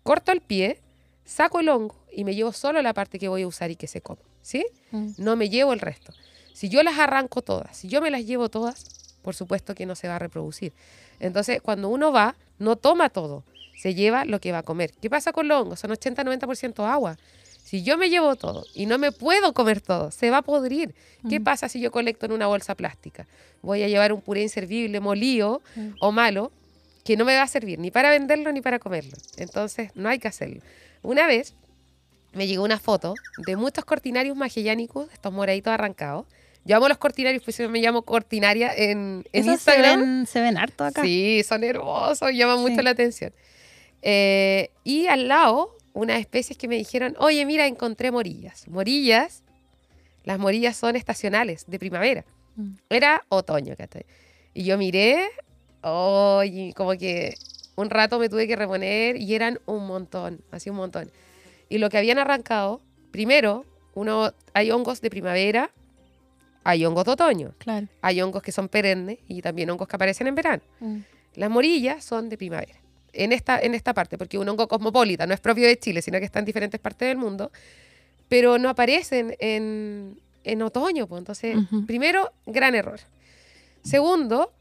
corto el pie, saco el hongo y me llevo solo la parte que voy a usar y que se come, ¿sí? Mm. no me llevo el resto. Si yo las arranco todas, si yo me las llevo todas, por supuesto que no se va a reproducir. Entonces, cuando uno va, no toma todo, se lleva lo que va a comer. ¿Qué pasa con los hongos? Son 80-90% agua. Si yo me llevo todo y no me puedo comer todo, se va a podrir. ¿Qué Mm. pasa si yo colecto en una bolsa plástica? Voy a llevar un puré inservible, molido Mm. o malo, que no me va a servir ni para venderlo ni para comerlo. Entonces, no hay que hacerlo. Una vez me llegó una foto de muchos cortinarios magellanicus, estos moraditos arrancados. Yo amo los cortinarios, pues yo me llamo cortinaria en, en Esos se Instagram. ven, se ven harto acá. Sí, son hermosos, llaman mucho Sí. la atención. Eh, y al lado, unas especies que me dijeron, oye, mira, encontré morillas. Morillas, las morillas son estacionales, de primavera. Mm. Era otoño, ¿cachai? Y yo miré, oye, como que un rato me tuve que reponer y eran un montón, así un montón. Y lo que habían arrancado, primero, uno, hay hongos de primavera, hay hongos de otoño, Claro. hay hongos que son perennes y también hongos que aparecen en verano. Mm. Las morillas son de primavera. En esta, en esta parte, porque un hongo cosmopolita no es propio de Chile, sino que está en diferentes partes del mundo, pero no aparecen en, en otoño. Pues. Entonces, primero, gran error. Segundo,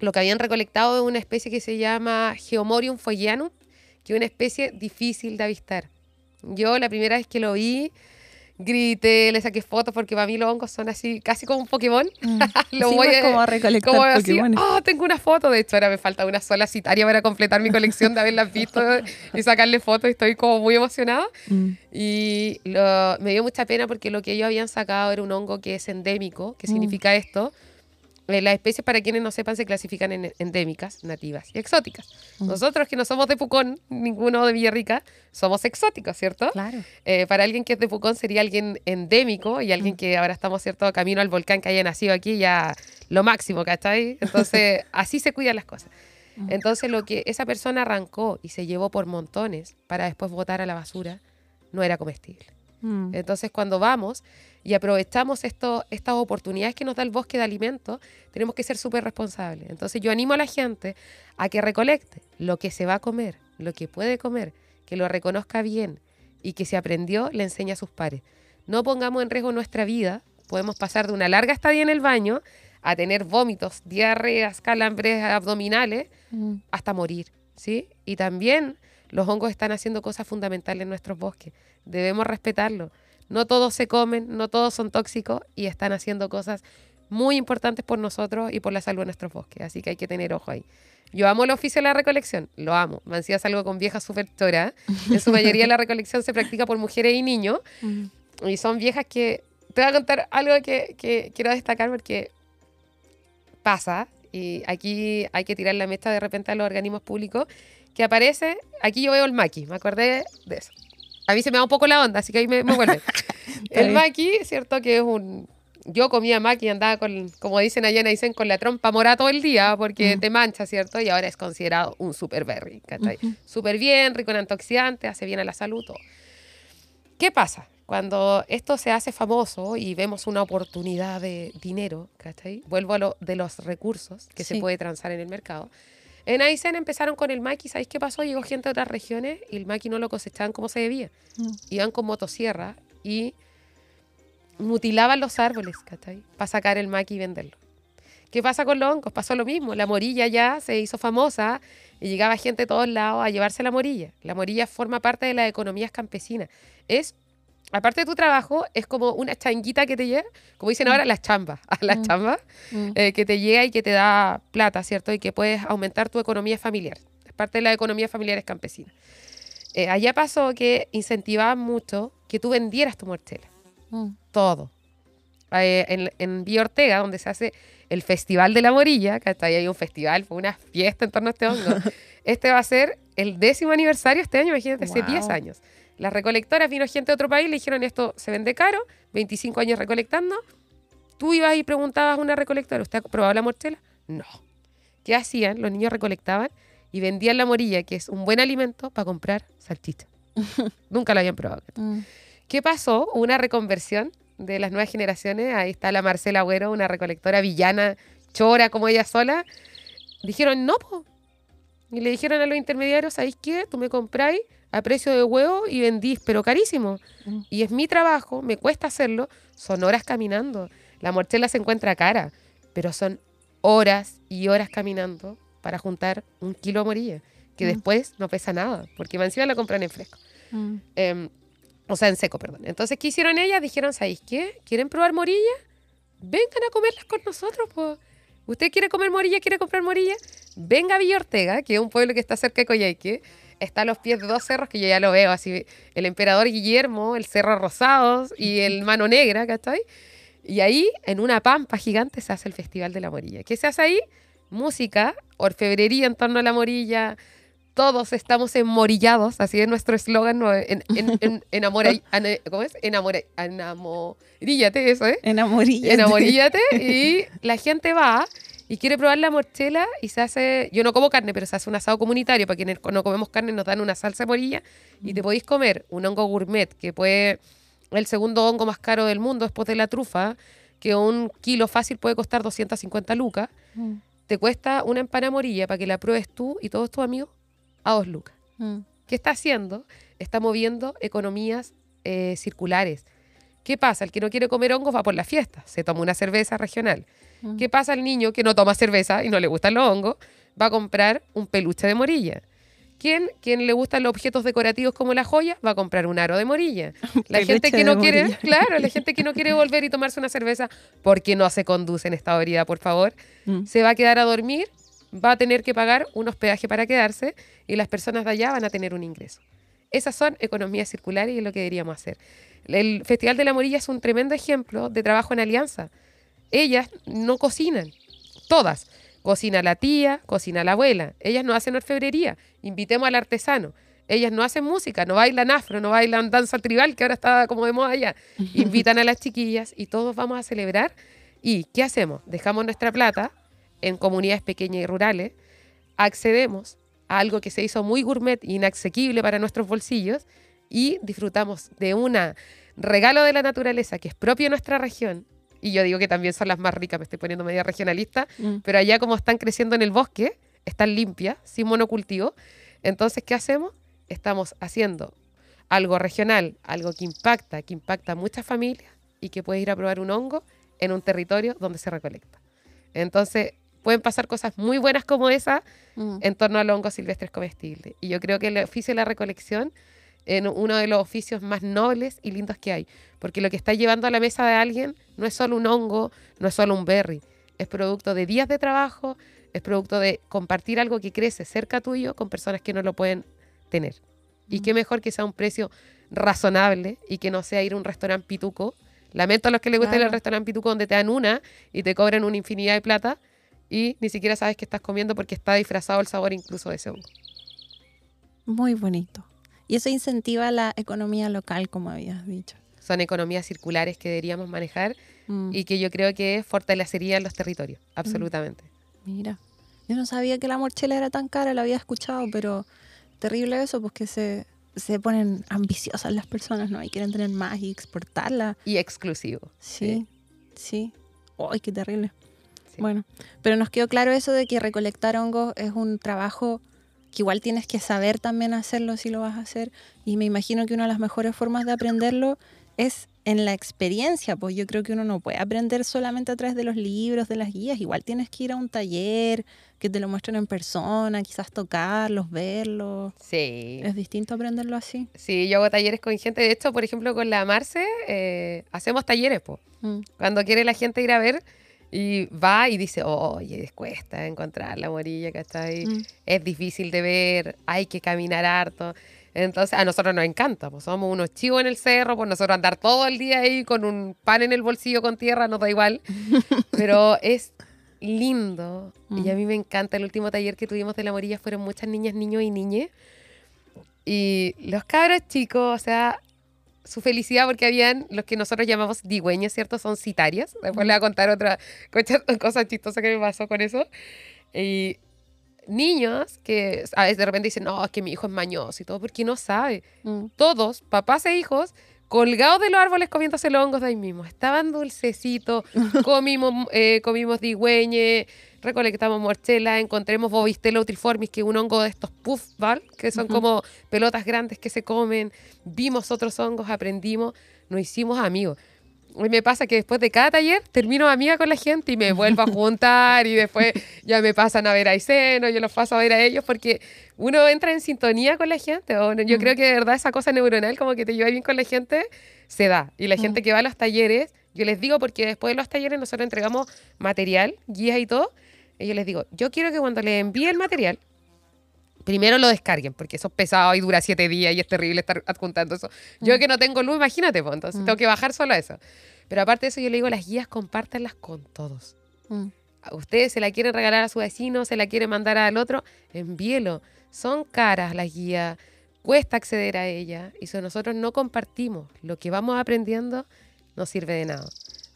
lo que habían recolectado es una especie que se llama Geomorium foyianum, que es una especie difícil de avistar. Yo la primera vez que lo vi, grité, le saqué fotos porque para mí los hongos son así, casi como un Pokémon. Mm. Lo Sí, voy a- como recolectar Como así, ah, tengo una foto. De hecho, ahora me falta una sola citaria para completar mi colección de haberlas visto y sacarle fotos. Estoy como muy emocionada. Mm. Y lo- me dio mucha pena porque lo que ellos habían sacado era un hongo que es endémico. ¿Qué Mm. significa esto? Eh, las especies, para quienes no sepan, se clasifican en endémicas, nativas y exóticas. Mm. Nosotros que no somos de Pucón, ninguno de Villarrica, somos exóticos, ¿cierto? Claro. Eh, para alguien que es de Pucón sería alguien endémico y alguien Mm. que ahora estamos, ¿cierto?, camino al volcán que haya nacido aquí, ya lo máximo, ¿cachai? Entonces, así se cuidan las cosas. Mm. Entonces, lo que esa persona arrancó y se llevó por montones para después botar a la basura, no era comestible. Mm. Entonces, cuando vamos y aprovechamos esto, estas oportunidades que nos da el bosque de alimentos, tenemos que ser súper responsables. Entonces, yo animo a la gente a que recolecte lo que se va a comer, lo que puede comer, que lo reconozca bien y que si aprendió, le enseñe a sus pares. No pongamos en riesgo nuestra vida. Podemos pasar de una larga estadía en el baño a tener vómitos, diarreas, calambres abdominales, Mm. hasta morir, ¿sí? Y también los hongos están haciendo cosas fundamentales en nuestros bosques. Debemos respetarlo. No todos se comen, no todos son tóxicos y están haciendo cosas muy importantes por nosotros y por la salud de nuestros bosques. Así que hay que tener ojo ahí. Yo amo el oficio de la recolección, lo amo. Me es algo con viejas súper. En su mayoría la recolección se practica por mujeres y niños y son viejas que... Te voy a contar algo que, que quiero destacar porque pasa, y aquí hay que tirar la mecha de repente a los organismos públicos, que aparece, aquí yo veo el maqui, me acordé de eso. A mí se me da un poco la onda, así que ahí me, me vuelve. el maqui, ¿cierto? Que es un... Yo comía maqui y andaba con, como dicen allá en Aysén, con la trompa morada todo el día porque Mm. te mancha, ¿cierto? Y ahora es considerado un super berry, ¿cachai? Ujú. Súper bien, rico en antioxidantes, hace bien a la salud, todo. ¿Qué pasa? Cuando esto se hace famoso y vemos una oportunidad de dinero, ¿cachai? Vuelvo a lo de los recursos que se Sí. puede transar en el mercado. En Aysén empezaron con el maqui, ¿sabéis qué pasó? Llegó gente de otras regiones y el maqui no lo cosechaban como se debía. Mm. Iban con motosierra y mutilaban los árboles, ¿cachai? Para sacar el maqui y venderlo. ¿Qué pasa con los hongos? Pasó lo mismo. La morilla ya se hizo famosa y llegaba gente de todos lados a llevarse la morilla. La morilla forma parte de las economías campesinas. Es, aparte de tu trabajo, es como una changuita que te llega, como dicen ahora, las chambas. Las Mm. chambas Mm. eh, que te llega y que te da plata, ¿cierto? Y que puedes aumentar tu economía familiar. Es parte de las economías familiares campesinas. Eh, allá pasó que incentivaban mucho que tú vendieras tu mortela Mm. todo. Eh, en, en Villa Ortega, donde se hace el Festival de la Morilla, que hasta ahí hay un festival, fue una fiesta en torno a este hongo. Este va a ser el décimo aniversario este año, imagínate, hace 10 Guau. años. Las recolectoras, vino gente de otro país, le dijeron esto se vende caro, 25 años recolectando. Tú ibas y preguntabas a una recolectora, ¿usted ha probado la mortela? No. ¿Qué hacían? Los niños recolectaban y vendían la morilla, que es un buen alimento, para comprar salchicha. Nunca la habían probado. Mm. ¿Qué pasó? Hubo Una reconversión de las nuevas generaciones. Ahí está la Marcela Agüero, una recolectora villana, chora como ella sola. Dijeron, no, po. Y le dijeron a los intermediarios, ¿sabéis qué? Tú me compráis a precio de huevo y vendís, pero carísimo. Mm. Y es mi trabajo, me cuesta hacerlo. Son horas caminando. La mortela se encuentra cara, pero son horas y horas caminando para juntar un kilo de morilla, que Mm. después no pesa nada, porque encima la compran en fresco. Mm. Em, o sea, en seco, perdón. Entonces, ¿qué hicieron ellas? Dijeron, ¿sabéis qué? ¿Quieren probar morilla? Vengan a comerlas con nosotros, pues. ¿Usted quiere comer morilla? ¿Quiere comprar morilla? Venga a Villa Ortega, que es un pueblo que está cerca de Coyhaique. Está a los pies de dos cerros que yo ya lo veo, así. El Emperador Guillermo, el Cerro Rosados y el Mano Negra, ¿cachai? Y ahí, en una pampa gigante, se hace el Festival de la Morilla. ¿Qué se hace ahí? Música, orfebrería en torno a la morilla, todos estamos enmorillados, así es nuestro eslogan, ¿no? en, en, en- enamora- ane- ¿cómo es? Enamora, enamoríllate, eso, ¿eh? Enamorilla. Enamoríllate y la gente va y quiere probar la morchela y se hace, yo no como carne, pero se hace un asado comunitario, para quienes no comemos carne nos dan una salsa de morilla y te podéis comer un hongo gourmet, que puede, el segundo hongo más caro del mundo después de la trufa, que un kilo fácil puede costar 250 lucas, Mm. te cuesta una empanada morilla para que la pruebes tú y todos tus amigos a dos lucas. Mm. ¿Qué está haciendo? Está moviendo economías eh, circulares. ¿Qué pasa? El que no quiere comer hongos va por la fiesta, se toma una cerveza regional. Mm. ¿Qué pasa al niño que no toma cerveza y no le gustan los hongos? Va a comprar un peluche de morilla. ¿Quién, quien le gustan los objetos decorativos como la joya va a comprar un aro de morilla. La gente que no quiere, morilla. claro, la gente que no quiere volver y tomarse una cerveza porque no se conduce en esta orilla, por favor, Mm. se va a quedar a dormir, va a tener que pagar un hospedaje para quedarse y las personas de allá van a tener un ingreso. Esas son economías circulares y es lo que deberíamos hacer. El Festival de la Morilla es un tremendo ejemplo de trabajo en alianza. Ellas no cocinan, todas. Cocina la tía, cocina la abuela. Ellas no hacen orfebrería. Invitemos al artesano. Ellas no hacen música, no bailan afro, no bailan danza tribal, que ahora está como de moda allá. Invitan a las chiquillas y todos vamos a celebrar. ¿Y qué hacemos? Dejamos nuestra plata en comunidades pequeñas y rurales, accedemos a algo que se hizo muy gourmet e inasequible para nuestros bolsillos y disfrutamos de un regalo de la naturaleza que es propio de nuestra región. Y yo digo que también son las más ricas, me estoy poniendo media regionalista, Mm. pero allá como están creciendo en el bosque, están limpias, sin monocultivo. Entonces, ¿qué hacemos? Estamos haciendo algo regional, algo que impacta, que impacta a muchas familias y que puede ir a probar un hongo en un territorio donde se recolecta. Entonces, pueden pasar cosas muy buenas como esa Mm. en torno al hongo silvestres comestible. Y yo creo que el oficio de la recolección es uno de los oficios más nobles y lindos que hay, porque lo que está llevando a la mesa de alguien no es solo un hongo, no es solo un berry, es producto de días de trabajo, es producto de compartir algo que crece cerca tuyo con personas que no lo pueden tener. Y qué mejor que sea un precio razonable y que no sea ir a un restaurante pituco. Lamento a los que les gusta ir al Claro. restaurante pituco donde te dan una y te cobran una infinidad de plata y ni siquiera sabes que estás comiendo porque está disfrazado el sabor incluso de ese hongo. Muy bonito. Y eso incentiva la economía local, como habías dicho. Son economías circulares que deberíamos manejar Mm, y que yo creo que fortalecerían los territorios, absolutamente. Mira, yo no sabía que la morchela era tan cara, la había escuchado, pero terrible eso, porque se, se ponen ambiciosas las personas, ¿no? Y quieren tener más y exportarla. Y exclusivo. Sí, sí. ¡Ay, qué terrible! Sí. Bueno, pero nos quedó claro eso de que recolectar hongos es un trabajo que igual tienes que saber también hacerlo si lo vas a hacer. Y me imagino que una de las mejores formas de aprenderlo es en la experiencia, pues yo creo que uno no puede aprender solamente a través de los libros, de las guías, igual tienes que ir a un taller, que te lo muestren en persona, quizás tocarlos, verlos. Sí. Es distinto aprenderlo así. Sí, yo hago talleres con gente. De hecho, por ejemplo, con la Marce, eh, hacemos talleres. Mm, Cuando quiere la gente ir a ver y va y dice, oye, cuesta encontrar la morilla, ¿cachai? mm, Es difícil de ver, hay que caminar harto. Entonces, a nosotros nos encanta, pues somos unos chivos en el cerro, pues nosotros andar todo el día ahí con un pan en el bolsillo con tierra, nos da igual. Pero es lindo y a mí me encanta. El último taller que tuvimos de la morilla fueron muchas niñas, niños y niñas. Y los cabros chicos, o sea, su felicidad porque habían los que nosotros llamamos digüeños, ¿cierto? Son citarias. Después le voy a contar otra cosa, cosa chistosa que me pasó con eso. Y niños que a veces de repente dicen, no, es que mi hijo es mañoso y todo, porque no sabe. mm. Todos, papás e hijos, colgados de los árboles comiéndose los hongos de ahí mismo. Estaban dulcecitos, comimos, eh, comimos digüeñe, recolectamos morchela, encontremos bobistela utriformis, que es un hongo de estos puffball, que son como pelotas grandes que se comen. Vimos otros hongos, aprendimos, nos hicimos amigos. Me pasa que después de cada taller termino amiga con la gente y me vuelvo a juntar y después ya me pasan a ver a Iseno, yo los paso a ver a ellos porque uno entra en sintonía con la gente. o no- yo Mm. creo que de verdad esa cosa neuronal como que te lleva bien con la gente se da. Y la Mm. gente que va a los talleres, yo les digo porque después de los talleres nosotros entregamos material, guías y todo. Y yo les digo, yo quiero que cuando les envíe el material, primero lo descarguen, porque eso es pesado y dura siete días y es terrible estar adjuntando eso. Yo Mm. que no tengo luz, imagínate, pues, entonces Mm. tengo que bajar solo a eso. Pero aparte de eso, yo le digo, las guías compártanlas con todos. Mm. Ustedes se la quieren regalar a su vecino, se la quieren mandar al otro, envíelo. Son caras las guías, cuesta acceder a ellas. Y si nosotros no compartimos lo que vamos aprendiendo, no sirve de nada.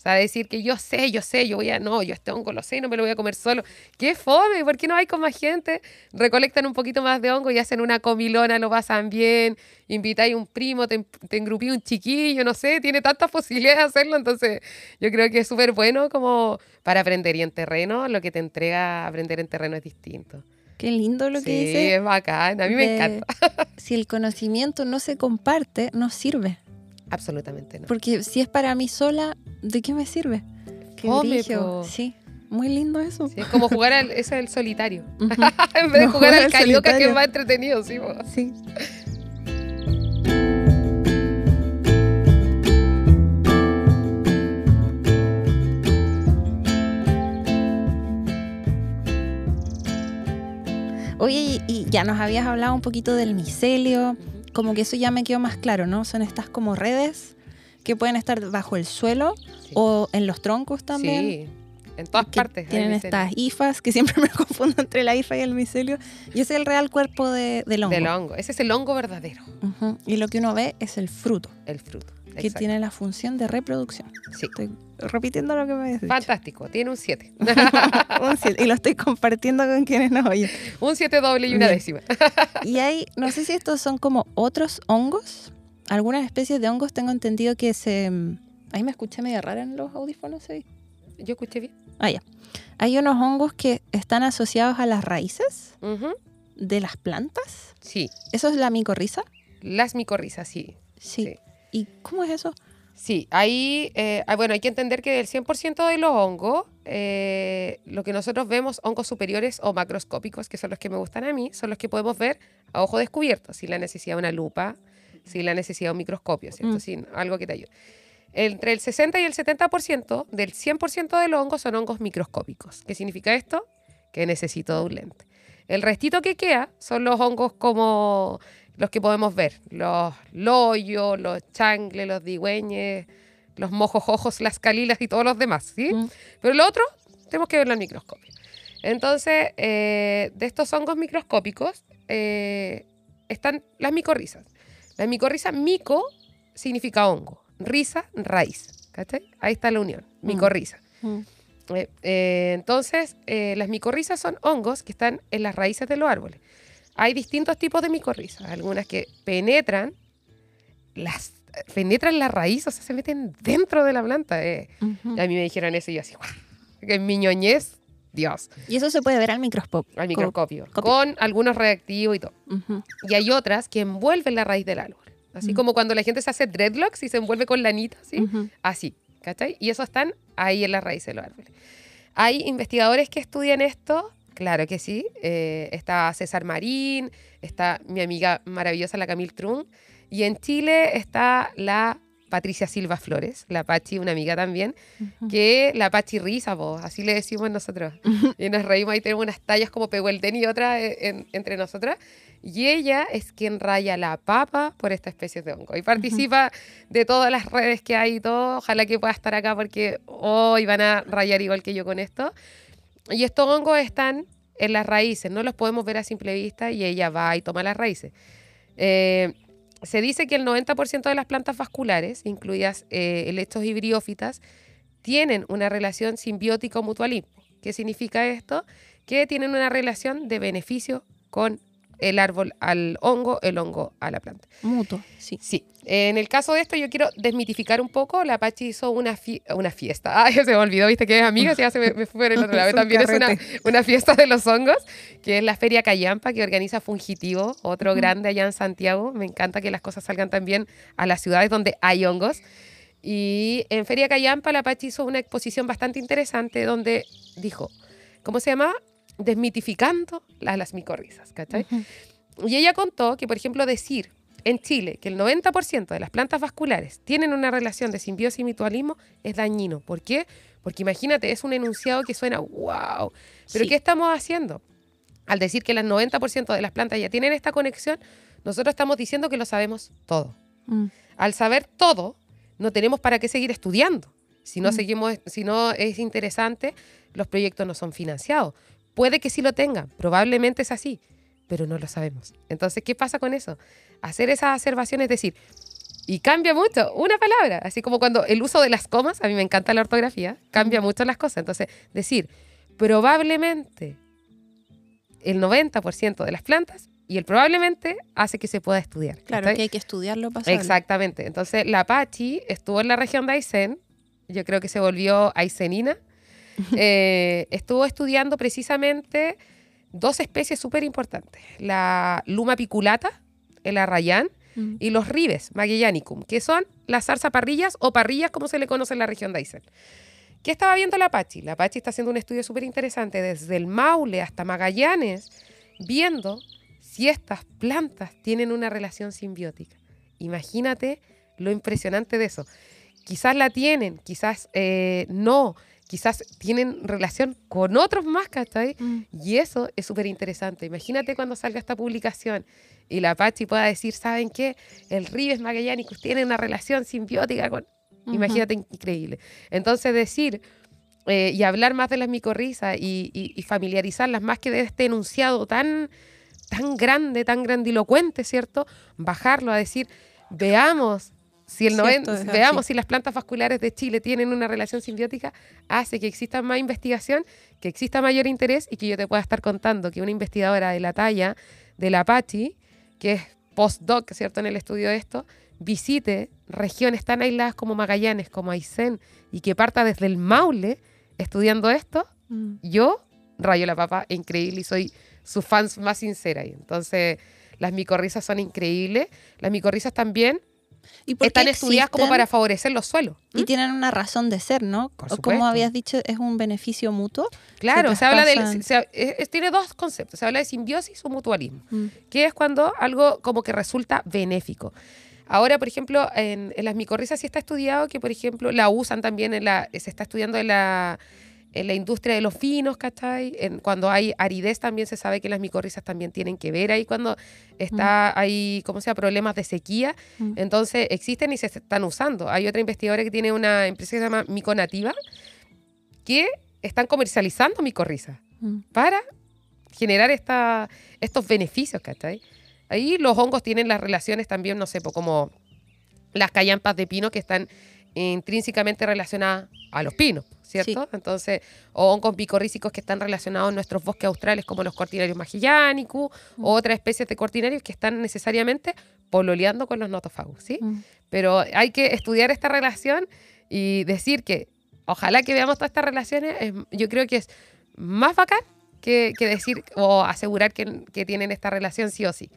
O sea, decir que yo sé, yo sé, yo voy a, no, yo este hongo lo sé, no me lo voy a comer solo. ¡Qué fome! ¿Por qué no hay con más gente? Recolectan un poquito más de hongo y hacen una comilona, lo pasan bien, invitáis un primo, te, te engrupí un chiquillo, no sé, tiene tantas posibilidades de hacerlo, entonces yo creo que es súper bueno como para aprender y en terreno, lo que te entrega aprender en terreno es distinto. Qué lindo lo que sí, dice. es bacán, a mí me encanta. Si el conocimiento no se comparte, no sirve. Absolutamente no. Porque si es para mí sola, ¿de qué me sirve? Qué po. Sí, muy lindo eso. Sí, es como jugar al, eso es el solitario. En vez de No, jugar jugar al carioca, que es más entretenido, sí. po. Sí. Oye, y, y ya nos habías hablado un poquito del micelio, como que eso ya me quedó más claro, ¿no? Son estas como redes que pueden estar bajo el suelo Sí. o en los troncos también. Sí, en todas que partes. Tienen estas hifas, que siempre me confundo entre la hifa y el micelio. Y ese es el real cuerpo de, del hongo. Del hongo. Ese es el hongo verdadero. Y lo que uno ve es el fruto, el fruto. Que Exacto. tiene la función de reproducción. Sí. Estoy repitiendo lo que me dicho. Fantástico, tiene un 7. Un siete, y lo estoy compartiendo con quienes nos oyen. un 7 doble y una Bien. décima. Y hay, no sé si estos son como otros hongos. Algunas especies de hongos tengo entendido que se... mm, Ahí me escuché media rara en los audífonos. ¿sí? Yo escuché bien. Ah, ya. Hay unos hongos que están asociados a las raíces de las plantas. Sí, ¿Eso es la micorriza? las micorrizas, sí. Sí. Sí. ¿Y cómo es eso? Sí, ahí, eh, ah, bueno, hay que entender que del 100% de los hongos, eh, lo que nosotros vemos, hongos superiores o macroscópicos, que son los que me gustan a mí, son los que podemos ver a ojo descubierto, sin la necesidad de una lupa, sin la necesidad de un microscopio, ¿cierto? Mm. Sin algo que te ayude. Entre el 60 y el 70% del 100% de los hongos son hongos microscópicos. ¿Qué significa esto? Que necesito de un lente. El restito que queda son los hongos como los que podemos ver, los loyos, los changles, los digüeñes, los mojojojos, las calilas y todos los demás, ¿sí? Mm. Pero lo otro tenemos que verlo al microscopio. Entonces, eh, de estos hongos microscópicos, eh, están las micorrizas. La micorriza, mico significa hongo, risa, raíz. ¿Cachai? Ahí está la unión, micorriza. Mm. Eh, eh, entonces, las micorrizas son hongos que están en las raíces de los árboles. Hay distintos tipos de micorrizas, algunas que penetran las penetran la raíz, o sea, se meten dentro de la planta. eh. Ujú. Y a mí me dijeron eso y yo así, que en mi ñoñez, Dios, Y eso se puede ver al microscopio. al microscopio, copio. con algunos reactivos y todo. Ujú. Y hay otras que envuelven la raíz del árbol. Así como cuando la gente se hace dreadlocks y se envuelve con lanita, ¿sí? Así, ¿cachai? Y eso están ahí en la raíz de los árboles. ¿Hay investigadores que estudian esto? Claro que sí. Eh, está César Marín, está mi amiga maravillosa, la Camille Trun. Y en Chile está la Patricia Silva Flores, la Pachi, una amiga también, que la Pachi Risa, po, así le decimos nosotros. Y nos reímos, ahí tenemos unas tallas como Pehuelten y otra eh, en- entre nosotras. Y ella es quien raya la papa por esta especie de hongo. Y participa de todas las redes que hay y todo. Ojalá que pueda estar acá porque hoy van a rayar igual que yo con esto. Y estos hongos están en las raíces, no los podemos ver a simple vista y ella va y toma las raíces. Eh, se dice que el 90% de las plantas vasculares, incluidas eh, briófitas, tienen una relación simbiótica o mutualismo. ¿Qué significa esto? Que tienen una relación de beneficio con el árbol al hongo, el hongo a la planta. Mutuo, sí. Sí, en el caso de esto yo quiero desmitificar un poco. La Pachi hizo una, fie- una fiesta. Ay, se me olvidó, viste que es amiga, ya se me, me fue por el otro lado. También es una, una fiesta de los hongos, que es la Feria Cayampa, que organiza Fungitivo, otro grande allá en Santiago. Me encanta que las cosas salgan también a las ciudades donde hay hongos. Y en Feria Cayampa la Pachi hizo una exposición bastante interesante donde dijo, ¿cómo se llama? Desmitificando la- las micorrizas, ¿cachai? Ujú. Y ella contó que, por ejemplo, decir en Chile que el 90% de las plantas vasculares tienen una relación de simbiosis y mutualismo es dañino. ¿Por qué? Porque imagínate, es un enunciado que suena wow. Pero Sí. ¿qué estamos haciendo? Al decir que el 90% de las plantas ya tienen esta conexión, nosotros estamos diciendo que lo sabemos todo. Mm. Al saber todo, no tenemos para qué seguir estudiando. Si no, Mm. seguimos, si no es interesante, los proyectos no son financiados. Puede que sí lo tengan, probablemente es así, pero no lo sabemos. Entonces, ¿qué pasa con eso? Hacer esa observación es decir, y cambia mucho una palabra, así como cuando el uso de las comas, a mí me encanta la ortografía, cambia mucho las cosas. Entonces, decir, probablemente el 90% de las plantas y el probablemente hace que se pueda estudiar. Claro que hay que estudiarlo saberlo. Exactamente. Entonces, la Apache estuvo en la región de Aysén, yo creo que se volvió aysenina. Eh, estuvo estudiando precisamente dos especies súper importantes: la Luma piculata, el arrayán, Mm. y los ribes magellanicum, que son las zarzaparrillas o parrillas, como se le conoce en la región de Aysén. ¿Qué estaba viendo la Apache? La Apache está haciendo un estudio súper interesante desde el Maule hasta Magallanes, viendo si estas plantas tienen una relación simbiótica. Imagínate lo impresionante de eso. Quizás la tienen, quizás eh, no, quizás tienen relación con otros más, ¿cachai? Mm. Y eso es súper interesante. Imagínate cuando salga esta publicación y la Apache pueda decir, ¿saben qué? El Ribes Magellanicus tiene una relación simbiótica con... Imagínate, increíble. Entonces decir eh, y hablar más de las micorrizas y, y- y familiarizarlas más que de este enunciado tan, tan grande, tan grandilocuente, ¿cierto? Bajarlo a decir, veamos si el Si 90 esto es veamos si las plantas vasculares de Chile tienen una relación simbiótica, hace que exista más investigación, que exista mayor interés y que yo te pueda estar contando que una investigadora de la talla de la Apache, que es postdoc, ¿cierto?, en el estudio de esto, visite regiones tan aisladas como Magallanes, como Aysén, y que parta desde el Maule estudiando esto, Mm. yo rayo la papa increíble y soy su fans más sincera. Y entonces, las micorrizas son increíbles. Las micorrizas también ¿Y por qué están estudiadas como para favorecer los suelos. Y tienen una razón de ser, ¿no? Por O como habías dicho, es un beneficio mutuo. Claro, se se, habla de... se- es- tiene dos conceptos. Se habla de simbiosis o mutualismo. Mm. que es cuando algo como que resulta benéfico. Ahora, por ejemplo, en, en las micorrizas sí está estudiado que, por ejemplo, la usan también en la, se está estudiando en la, en la industria de los vinos, ¿cachai? En, cuando hay aridez también se sabe que las micorrizas también tienen que ver ahí cuando está, hay, ¿cómo se llama?, problemas de sequía. Mm. Entonces existen y se están usando. Hay otra investigadora que tiene una empresa que se llama Miconativa que están comercializando micorrizas Mm. para generar esta, estos beneficios, ¿cachai? Ahí los hongos tienen las relaciones también, no sé, como las callampas de pino que están intrínsecamente relacionadas a los pinos, ¿cierto? Entonces, o hongos micorrícicos que están relacionados a nuestros bosques australes como los cortinarios magellanicus, Mm. o otras especies de cortinarios que están necesariamente pololeando con los notofagus, ¿sí? Mm. Pero hay que estudiar esta relación y decir que ojalá que veamos todas estas relaciones, es- yo creo que es más bacán que, que decir o asegurar que, que tienen esta relación sí o sí.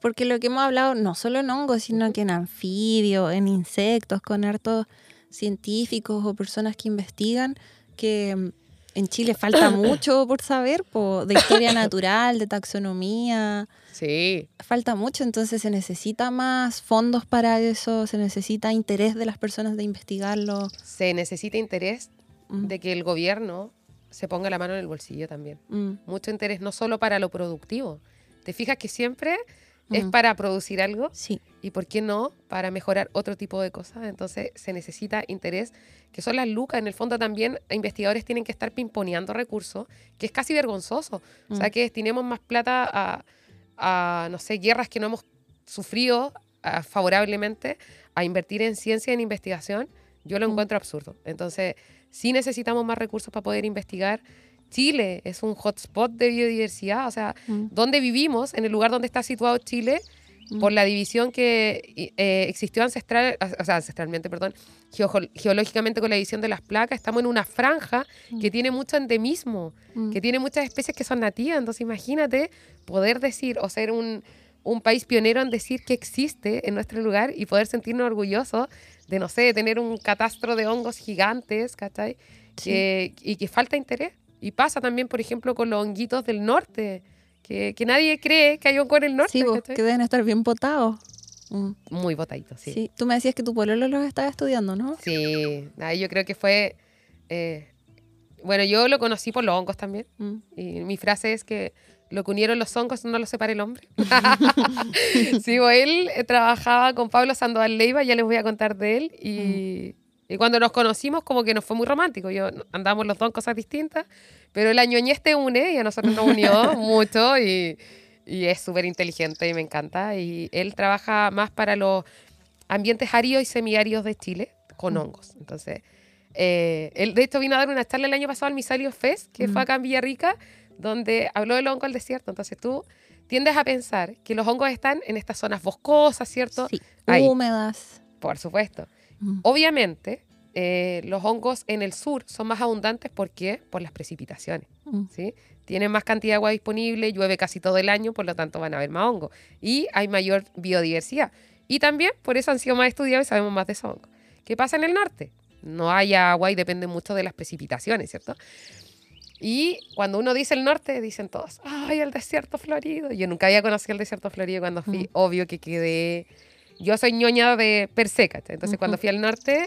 Porque lo que hemos hablado, no solo en hongos, sino que en anfibios, en insectos, con hartos científicos o personas que investigan, que mm, en Chile falta mucho por saber, po, de historia natural, de taxonomía, Sí, falta mucho, entonces se necesita más fondos para eso, se necesita interés de las personas de investigarlo. se necesita interés Mm, de que el gobierno se ponga la mano en el bolsillo también. mm, Mucho interés, no solo para lo productivo. ¿Te fijas que siempre es para producir algo sí, y, por qué no, para mejorar otro tipo de cosas? Entonces se necesita interés, que son las lucas. En el fondo también investigadores tienen que estar pimponeando recursos, que es casi vergonzoso. O sea, Mm. que destinemos más plata a, a, no sé, guerras que no hemos sufrido ah, favorablemente, a invertir en ciencia y en investigación, yo lo Mm. encuentro absurdo. Entonces, sí necesitamos más recursos para poder investigar. Chile es un hotspot de biodiversidad, o sea, mm, donde vivimos, en el lugar donde está situado Chile, mm, por la división que eh, existió ancestral, o sea, ancestralmente, perdón, geológicamente con la división de las placas, estamos en una franja que Mm. tiene mucho endemismo, mm. que tiene muchas especies que son nativas. Entonces, imagínate poder decir o ser un, un país pionero en decir que existe en nuestro lugar y poder sentirnos orgullosos de, no sé, de tener un catastro de hongos gigantes, ¿cachai? Sí. Que- y que falta interés. Y pasa también, por ejemplo, con los honguitos del norte, que, que nadie cree que hay hongo en el norte. Sí, vos, ¿cachai? que deben estar bien potados. Mm, Muy botaditos, sí. sí. Tú me decías que tu pololo los estaba estudiando, ¿no? Sí, ahí yo creo que fue... eh, bueno, yo lo conocí por los hongos también. Mm. Y mi frase es que lo que unieron los hongos no lo separa el hombre. sí, pues él eh, trabajaba con Pablo Sandoval Leiva, ya les voy a contar de él. Y, y cuando nos conocimos, como que nos fue muy romántico. Yo andábamos los dos en cosas distintas, pero la ñoñez te une y a nosotros nos unió mucho y, y es súper inteligente y me encanta. Y él trabaja más para los ambientes áridos y semiáridos de Chile con Mm. hongos. Entonces, eh, él de hecho vino a dar una charla el año pasado al Misalio Fest, que fue Mm. acá en Villarrica, donde habló del hongo al desierto. Entonces tú tiendes a pensar que los hongos están en estas zonas boscosas, ¿cierto? Sí, Ahí. húmedas. Por supuesto. Mm. Obviamente, eh, los hongos en el sur son más abundantes ¿por qué? por las precipitaciones. Mm. ¿sí? Tienen más cantidad de agua disponible, llueve casi todo el año, por lo tanto van a haber más hongos. Y hay mayor biodiversidad. Y también por eso han sido más estudiados y sabemos más de esos hongos. ¿Qué pasa en el norte? No hay agua y depende mucho de las precipitaciones, ¿cierto? Y cuando uno dice el norte, dicen todos, ¡ay, el desierto florido! Yo nunca había conocido el desierto florido cuando fui, Mm. obvio que quedé... Yo soy ñoña de per se, ¿cachai? Entonces cuando fui al norte,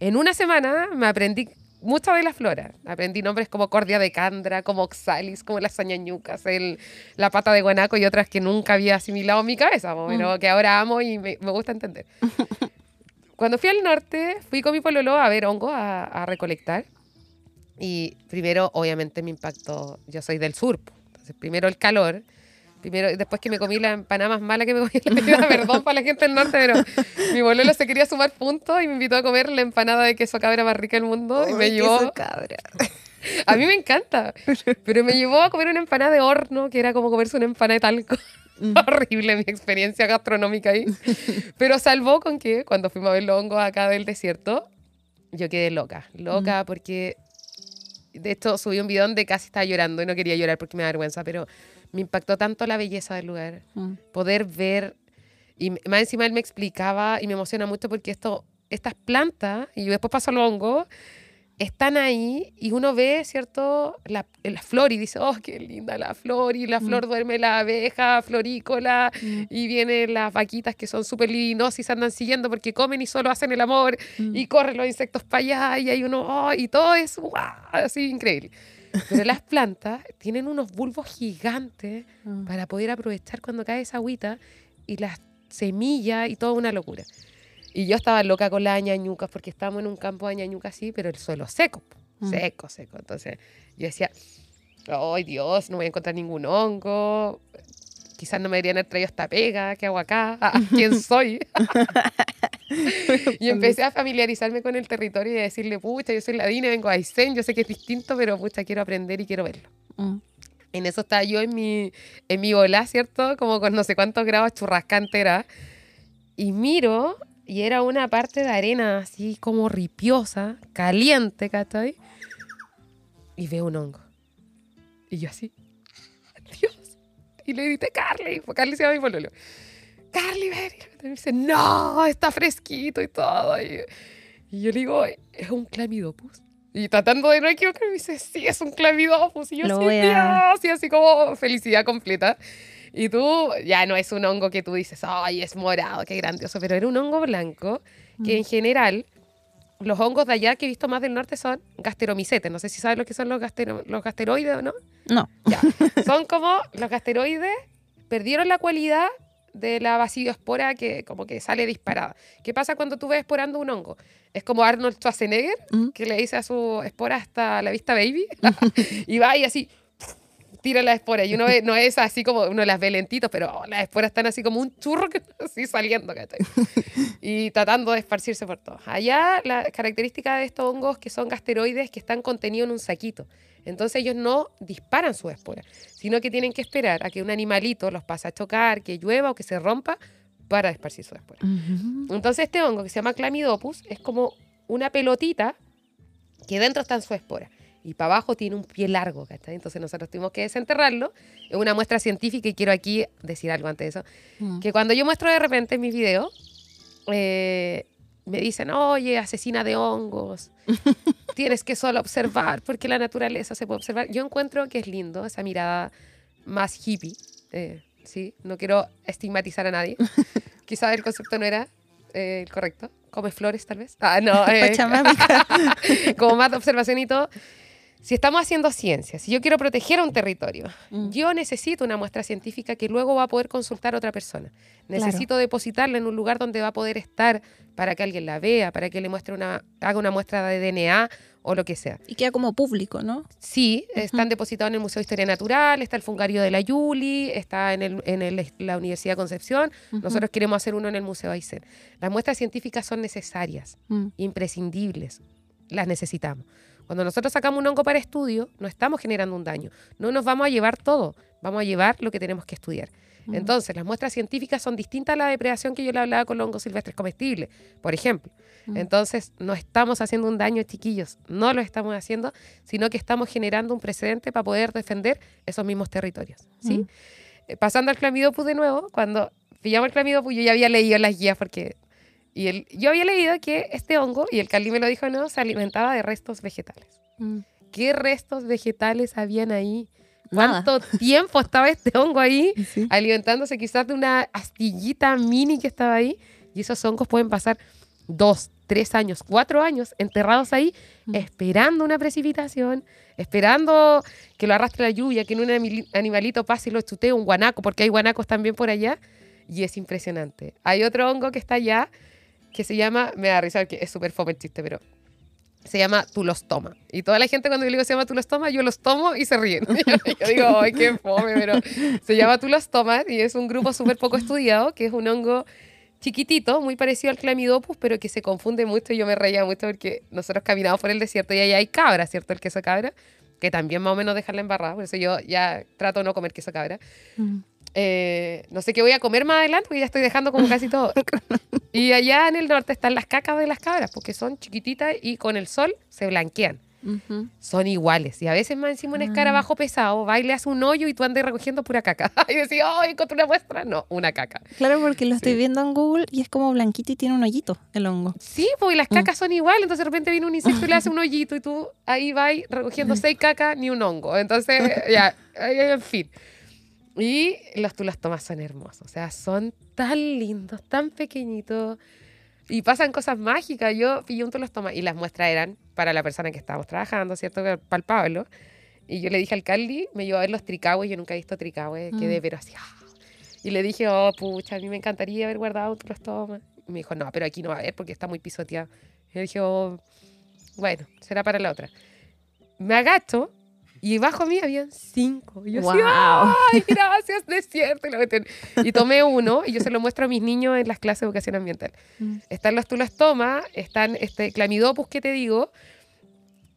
en una semana me aprendí mucho de la flora. Aprendí nombres como Cordia de Candra, como Oxalis, como las sañañucas, el, la pata de guanaco y otras que nunca había asimilado en mi cabeza, pero que ahora amo y me, me gusta entender. Cuando fui al norte, fui con mi pololo a ver hongos, a, a recolectar. Y primero, obviamente, me impactó. Yo soy del sur, entonces primero el calor. Primero, después que me comí la empanada más mala que me comí en la vida, perdón para la gente del norte, pero mi pololo se quería sumar puntos y me invitó a comer la empanada de queso cabra más rica del mundo y me llevó. queso cabra. A mí me encanta, pero me llevó a comer una empanada de horno, que era como comerse una empanada de talco. Mm. Horrible mi experiencia gastronómica ahí. Pero salvó con que cuando fuimos a ver los hongos acá del desierto, yo quedé loca. Loca Mm. porque, de hecho, subí un video donde casi estaba llorando y no quería llorar porque me da vergüenza, pero me impactó tanto la belleza del lugar. Mm. Poder ver, y más encima él me explicaba y me emociona mucho porque esto, estas plantas, y después paso al hongo, están ahí y uno ve, ¿cierto? La, la flor y dice, oh, qué linda la flor, y la Mm. flor duerme la abeja florícola, Mm. y vienen las vaquitas que son súper libidinosas y se andan siguiendo porque comen y solo hacen el amor, Mm. y corren los insectos para allá, y hay uno, oh, y todo es ¡guau! así increíble. Pero las plantas tienen unos bulbos gigantes Mm. para poder aprovechar cuando cae esa agüita y las semillas y toda una locura. Y yo estaba loca con las añañucas porque estábamos en un campo de añañucas así, pero el suelo seco, Mm. seco, seco. Entonces yo decía, ay Dios, no voy a encontrar ningún hongo. Quizás no me deberían haber traído esta pega, ¿qué hago acá? Ah, ¿Quién soy? y empecé a familiarizarme con el territorio y a decirle, pucha, yo soy ladina, vengo a Aysén, yo sé que es distinto, pero pucha, quiero aprender y quiero verlo. Mm. En eso estaba yo en mi, en mi bola, ¿cierto? Como con no sé cuántos grados churrascante era. Y miro, y era una parte de arena así como ripiosa, caliente, ¿cachai? Y veo un hongo. Y yo así. Y le grité, Carly, porque Carly se llama mi pololo. Carly, ven. Y me dice, no, está fresquito y todo. Y, y yo le digo, es un clamidopus. Y tratando de no equivocarme, me dice, sí, es un clamidopus. Y yo Lo a- Dios, y así como felicidad completa. Y tú, ya no es un hongo que tú dices, ay, es morado, qué grandioso, pero era un hongo blanco que en general, los hongos de allá que he visto más del norte son gasteromicetes. No sé si sabes lo que son los, gastero- los gasteroides o no. No. Ya. Son como los gasteroides perdieron la cualidad de la basidiospora que como que sale disparada. ¿Qué pasa cuando tú ves esporando un hongo? Es como Arnold Schwarzenegger, Mm. que le dice a su espora hasta la vista baby, y va y así tira la espora. Y uno ve, no es así como uno las ve lentitos, pero oh, las esporas están así como un churro que así saliendo, ¿cachai? y tratando de esparcirse por todo. Allá la característica de estos hongos que son gasteroides que están contenidos en un saquito. Entonces ellos no disparan sus esporas, sino que tienen que esperar a que un animalito los pase a chocar, que llueva o que se rompa para esparcir sus esporas. Entonces este hongo que se llama Clamidopus es como una pelotita que dentro están sus esporas y para abajo tiene un pie largo, ¿cachai? Entonces nosotros tuvimos que desenterrarlo. Es una muestra científica y quiero aquí decir algo antes de eso. Mm. Que cuando yo muestro de repente mis videos, eh, me dicen, oye, asesina de hongos, tienes que solo observar porque la naturaleza se puede observar. Yo encuentro que es lindo esa mirada más hippie, eh, ¿sí? No quiero estigmatizar a nadie. Quizás el concepto no era eh, el correcto. Come flores, tal vez. Ah, no. eh, como más de observación y todo. Si estamos haciendo ciencia, si yo quiero proteger un territorio, Mm. yo necesito una muestra científica que luego va a poder consultar a otra persona. Claro. Necesito depositarla en un lugar donde va a poder estar para que alguien la vea, para que le muestre una, haga una muestra de DNA o lo que sea. Y queda como público, ¿no? Sí, están depositados en el Museo de Historia Natural, está el Fungario de la Yuli, está en, el- en el- la Universidad de Concepción. Nosotros queremos hacer uno en el Museo Aysén. Las muestras científicas son necesarias Mm. imprescindibles. Las necesitamos. Cuando nosotros sacamos un hongo para estudio, no estamos generando un daño. No nos vamos a llevar todo, vamos a llevar lo que tenemos que estudiar. Entonces, las muestras científicas son distintas a la depredación que yo le hablaba con los hongos silvestres comestibles, por ejemplo. Entonces, no estamos haciendo un daño, chiquillos. No lo estamos haciendo, sino que estamos generando un precedente para poder defender esos mismos territorios. ¿sí? Eh, Pasando al clamidopus de nuevo, cuando pillamos el clamidopus, yo ya había leído las guías porque y el, yo había leído que este hongo, y el Cali me lo dijo, no, se alimentaba de restos vegetales. Mm. ¿Qué restos vegetales habían ahí? Nada. ¿Cuánto tiempo estaba este hongo ahí Sí. alimentándose quizás de una astillita mini que estaba ahí? Y esos hongos pueden pasar dos, tres años, cuatro años enterrados ahí, Mm. esperando una precipitación, esperando que lo arrastre la lluvia, que en un animalito pase y lo chutee un guanaco, porque hay guanacos también por allá, y es impresionante. Hay otro hongo que está allá, que se llama, me da risa que es súper fome el chiste, pero se llama tulostoma. Y toda la gente cuando yo digo se llama tulostoma, yo los tomo y se ríen. yo digo, ay, qué fome, pero se llama tulostoma y es un grupo súper poco estudiado, que es un hongo chiquitito, muy parecido al clamidopus, pero que se confunde mucho y yo me reía mucho porque nosotros caminamos por el desierto y allá hay cabra, ¿cierto? El queso cabra, que también más o menos dejarla embarrada, por eso yo ya trato de no comer queso cabra. Mm. Eh, no sé qué voy a comer más adelante, porque ya estoy dejando como casi todo. y allá en el norte están las cacas de las cabras, porque son chiquititas y con el sol se blanquean. Son iguales. Y a veces más encima un Ah. escarabajo pesado, va y le hace un hoyo y tú andas recogiendo pura caca. y decís, oh, encontré una muestra. No, una caca. Claro, porque lo estoy viendo en Google y es como blanquito y tiene un hoyito el hongo. Sí, y las Mm. cacas son iguales. Entonces de repente viene un insecto y le hace un hoyito y tú ahí vas recogiendo seis cacas ni un hongo. Entonces, ya, en fin. Y los tulostomas son hermosos. O sea, son tan lindos, tan pequeñitos. Y pasan cosas mágicas. Yo pillé un tulostoma y las muestras eran para la persona que estábamos trabajando, ¿cierto? Para el Pablo. Y yo le dije al Carly, me llevó a ver los tricahues. Yo nunca he visto tricahues. Mm. Quedé, pero así. ¡ah! Y le dije, oh, pucha, a mí me encantaría haber guardado un tulostoma. Y me dijo, no, pero aquí no va a haber porque está muy pisoteado. Y le dije, oh, bueno, será para la otra. Me agacho Y bajo mí habían cinco. Y yo Wow. decía, ¡ay, gracias, desierto! Y, lo y tomé uno y yo se lo muestro a mis niños en las clases de educación ambiental. Mm. Están las tomas, están este clamidopus que te digo,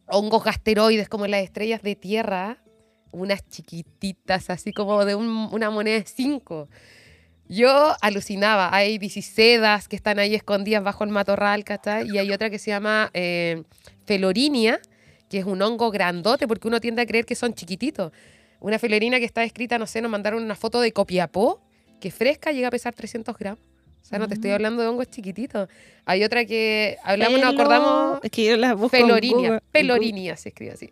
hongos gasteroides como las estrellas de tierra, unas chiquititas así como de un- una moneda de cinco. Yo alucinaba, hay bicisedas que están ahí escondidas bajo el matorral, ¿cachai? Y hay otra que se llama eh, felorinia, que es un hongo grandote, porque uno tiende a creer que son chiquititos. Una felorina que está escrita, no sé, nos mandaron una foto de Copiapó, que fresca llega a pesar 300 gramos. O sea, no te estoy Mm. hablando de hongos chiquititos. Hay otra que hablamos, nos Pelo- acordamos, Es que yo las busco. Pelorinia se escribe así.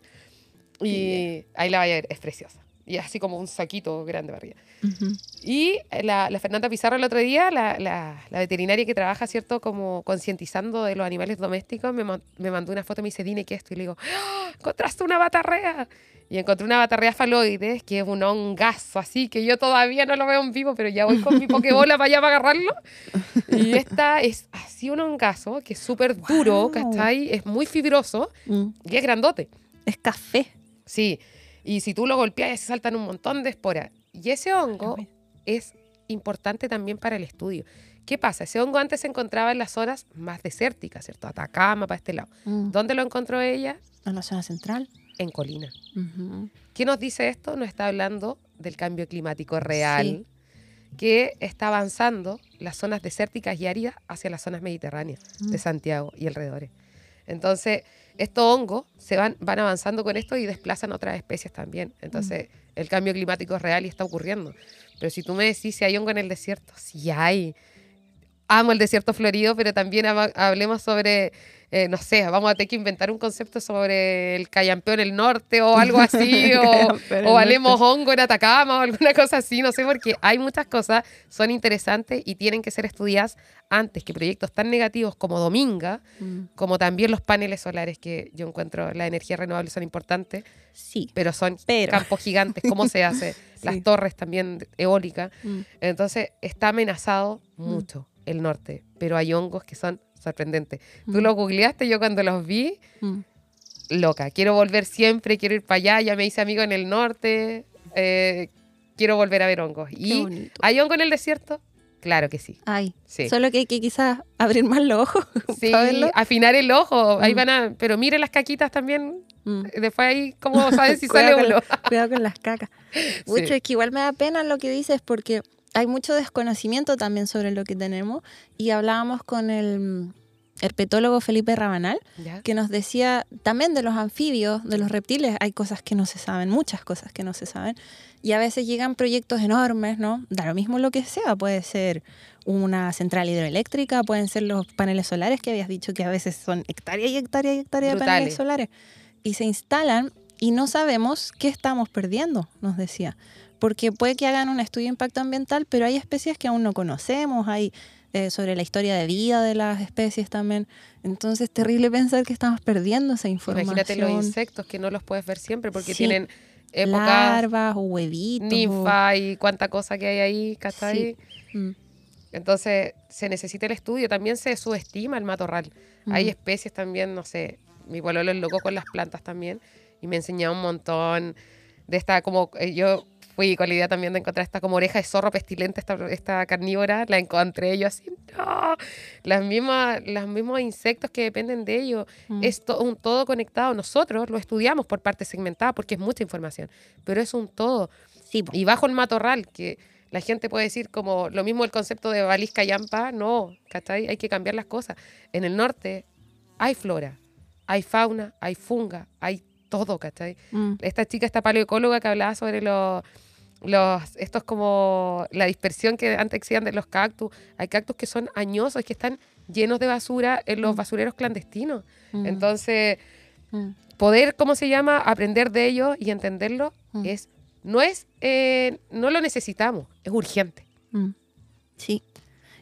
Y ahí la vaya a ver, es preciosa. Y así como un saquito grande para arriba. Y la, la Fernanda Pizarro el otro día, la, la- la veterinaria que trabaja, ¿cierto? Como concientizando de los animales domésticos, me, man- me mandó una foto y me dice, Dine, ¿qué es esto? Y le digo, ¡Ah! encontraste una batarrea. Y encontré una batarrea faloides, que es un hongazo así, que yo todavía no lo veo en vivo, pero ya voy con mi pokebola para allá para agarrarlo. Y esta es así un hongazo, que es súper duro, Guau. ¿cachai? Es muy fibroso Mm. y es grandote. Es café. Sí, y si tú lo golpeas, se saltan un montón de esporas. Y ese hongo es importante también para el estudio. ¿Qué pasa? Ese hongo antes se encontraba en las zonas más desérticas, ¿cierto? Atacama, para este lado. Mm. ¿Dónde lo encontró ella? En la zona central. En Colina. Ujú. ¿Qué nos dice esto? Nos está hablando del cambio climático real que está avanzando las zonas desérticas y áridas hacia las zonas mediterráneas de Mm. Santiago y alrededores. Entonces, estos hongos se van, van avanzando con esto y desplazan otras especies también. Entonces, el cambio climático es real y está ocurriendo. Pero si tú me decís si hay hongo en el desierto, sí hay. Amo el desierto florido, pero también hablemos sobre, eh, no sé, vamos a tener que inventar un concepto sobre el callampeo en el norte o algo así, o, o valemos hongo en Atacama o alguna cosa así, no sé, porque hay muchas cosas, son interesantes y tienen que ser estudiadas antes que proyectos tan negativos como Dominga, Mm. como también los paneles solares, que yo encuentro la energía renovable son importantes, Sí. pero son Pero. campos gigantes, ¿cómo se hace? Las torres también eólicas. Mm. Entonces está amenazado mucho el norte, pero hay hongos que son sorprendentes. Tú Mm. lo googleaste, yo cuando los vi, Mm. loca, quiero volver siempre, quiero ir para allá, ya me hice amigo en el norte, eh, quiero volver a ver hongos. Qué ¿Y bonito. hay hongo en el desierto? Claro que sí. Ay, Sí. solo que hay que quizás abrir más los ojos Sí, afinar el ojo, ahí Mm. van a, pero mire las caquitas también, Mm. después ahí cómo saben si sale con uno. Cuidado con las cacas. Mucho, Sí. es que igual me da pena lo que dices porque hay mucho desconocimiento también sobre lo que tenemos y hablábamos con el mm, herpetólogo Felipe Rabanal Ya. que nos decía también de los anfibios, de los reptiles, hay cosas que no se saben, muchas cosas que no se saben y a veces llegan proyectos enormes, ¿no? Da lo mismo lo que sea, puede ser una central hidroeléctrica, pueden ser los paneles solares que habías dicho que a veces son hectáreas y hectáreas y hectáreas de paneles Brutales. solares y se instalan y no sabemos qué estamos perdiendo, nos decía. Porque puede que hagan un estudio de impacto ambiental, pero hay especies que aún no conocemos, hay eh, sobre la historia de vida de las especies también. Entonces, terrible pensar que estamos perdiendo esa información. Imagínate los insectos que no los puedes ver siempre porque Sí. tienen épocas, Larvas o huevitos. o- ninfa y cuánta cosa que hay ahí, ¿cachai? Mm, Entonces se necesita el estudio, también se subestima el matorral. Hay mm. especies también, no sé, mi pueblo es loco con las plantas también y me enseñaba un montón de esta, como eh, yo fui con la idea también de encontrar esta como oreja de zorro pestilente, esta, esta carnívora, la encontré yo así, no, las mismas, los mismos insectos que dependen de ellos, Mm. es to- un todo conectado. Nosotros lo estudiamos por parte segmentada porque es mucha información, pero es un todo. Sí. Y bajo el matorral, que la gente puede decir como lo mismo el concepto de balisca yampa, no, ¿cachai? Hay que cambiar las cosas. En el norte hay flora, hay fauna, hay funga, hay todo, ¿cachai? Mm, Esta chica, esta paleoecóloga que hablaba sobre los, los, estos como la dispersión que antes existían de los cactus, hay cactus que son añosos, que están llenos de basura en los Mm. basureros clandestinos. mm, Entonces, mm, poder, ¿cómo se llama? Aprender de ellos y entenderlo es, no es, eh, no lo necesitamos, es urgente. Sí.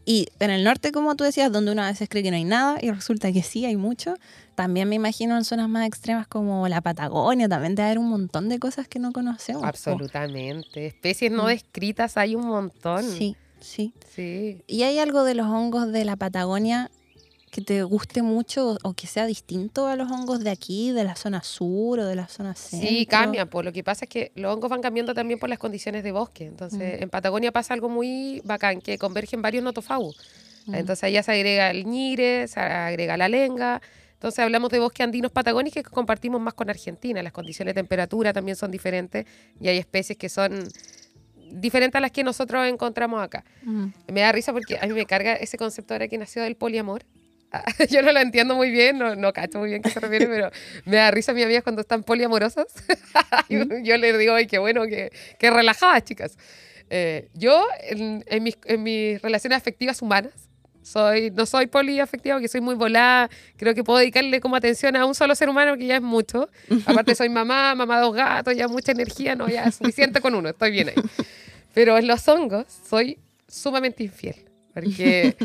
Y en el norte, como tú decías, donde uno a veces cree que no hay nada y resulta que sí hay mucho, también me imagino en zonas más extremas como la Patagonia, también debe haber un montón de cosas que no conocemos. Absolutamente. Especies no Mm. descritas hay un montón. Sí, sí. Sí. Y hay algo de los hongos de la Patagonia que te guste mucho o que sea distinto a los hongos de aquí, de la zona sur o de la zona centro? Sí, cambian. Pues lo que pasa es que los hongos van cambiando también por las condiciones de bosque. Entonces, en Patagonia pasa algo muy bacán, que convergen varios notofagos. Entonces, allá se agrega el ñire, se agrega la lenga. Entonces, hablamos de bosques andinos patagónicos que compartimos más con Argentina. Las condiciones de temperatura también son diferentes y hay especies que son diferentes a las que nosotros encontramos acá. Me da risa porque a mí me carga ese concepto ahora que nació del poliamor. Yo no lo entiendo muy bien, no, no cacho muy bien qué se refiere, pero me da risa a mis amigas cuando están poliamorosas. yo les digo, ay, qué bueno, qué, qué relajadas, chicas. Eh, yo, en, mis, en mis relaciones afectivas humanas, soy, no soy poliafectiva porque soy muy volada. Creo que puedo dedicarle como atención a un solo ser humano, que ya es mucho. Aparte soy mamá, mamá dos gatos, ya mucha energía, no, ya es suficiente con uno, estoy bien ahí. Pero en los hongos soy sumamente infiel. Porque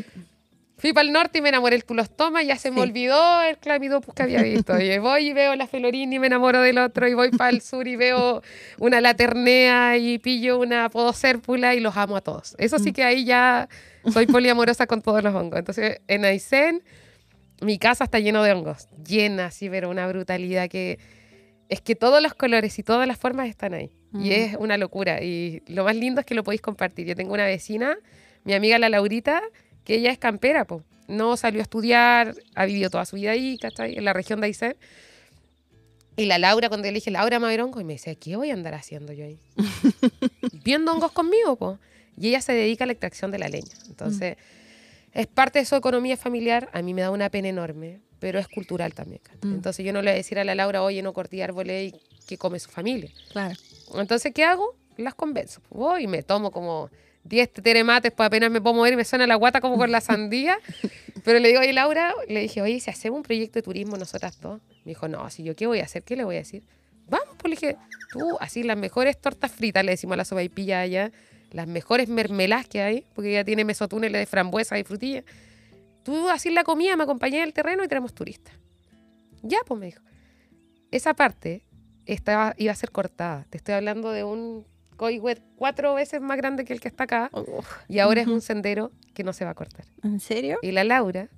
fui para el norte y me enamoré del tulostoma, ya se me olvidó el clamidopus que había visto. Y voy y veo la felorina y me enamoro del otro. Y voy para el sur y veo una laternea y pillo una podocérpula y los amo a todos. Eso sí mm. que ahí ya soy poliamorosa con todos los hongos. Entonces, en Aysén, mi casa está lleno de hongos. Llena, sí, pero una brutalidad que es que todos los colores y todas las formas están ahí. Y mm. es una locura. Y lo más lindo es que lo podéis compartir. Yo tengo una vecina, mi amiga la Laurita, que ella es campera, po. No salió a estudiar, ha vivido toda su vida ahí, ¿cachai? En la región de Aysén. Y la Laura, cuando le dije, Laura, me ver hongos, y me dice, ¿qué voy a andar haciendo yo ahí? Viendo hongos conmigo, po. Y ella se dedica a la extracción de la leña. Entonces, es parte de su economía familiar. A mí me da una pena enorme, pero es cultural también. Mm. Entonces, yo no le voy a decir a la Laura, oye, no corté árboles y que come su familia. Claro. Entonces, ¿qué hago? Las convenzo. Voy y me tomo como 10 teremates, pues apenas me puedo mover y me suena la guata como con la sandía. Pero le digo, oye, Laura, le dije, oye, si hacemos un proyecto de turismo nosotras dos. Me dijo, no, si yo qué voy a hacer, ¿qué le voy a decir? Vamos, pues le dije, tú, así las mejores tortas fritas, le decimos a la sopa y pilla allá las mejores mermeladas que hay, porque ya tiene mesotúneles de frambuesa y frutilla. Tú así la comida, me acompañé el terreno y tenemos turistas. Ya, pues me dijo. Esa parte estaba, iba a ser cortada. Te estoy hablando de un coihuet cuatro veces más grande que el que está acá. Y ahora es un sendero que no se va a cortar. ¿En serio? Y la Laura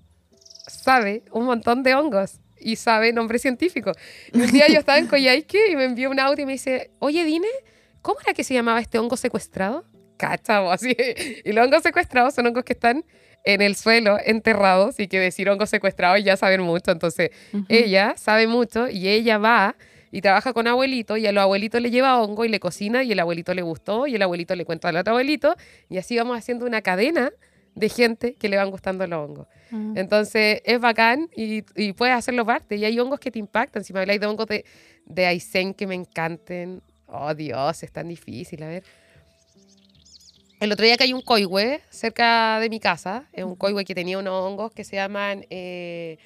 sabe un montón de hongos y sabe nombre científico. un día yo estaba en Coyhaique y me envió un audio y me dice, oye, dime, ¿cómo era que se llamaba este hongo secuestrado? cachavo, así. Y los hongos secuestrados son hongos que están en el suelo enterrados y que decir hongos secuestrados ya saben mucho. Entonces, ella sabe mucho y ella va y trabaja con abuelito y a los abuelitos le lleva hongo y le cocina y el abuelito le gustó y el abuelito le cuenta al otro abuelito y así vamos haciendo una cadena de gente que le van gustando los hongos. Entonces es bacán y, y, puedes hacerlo parte. Y hay hongos que te impactan. Si me habláis de hongos de, de Aysén que me encanten, oh Dios, es tan difícil. A ver, el otro día que hay un coihue cerca de mi casa, es un coihue que tenía unos hongos que se llaman eh,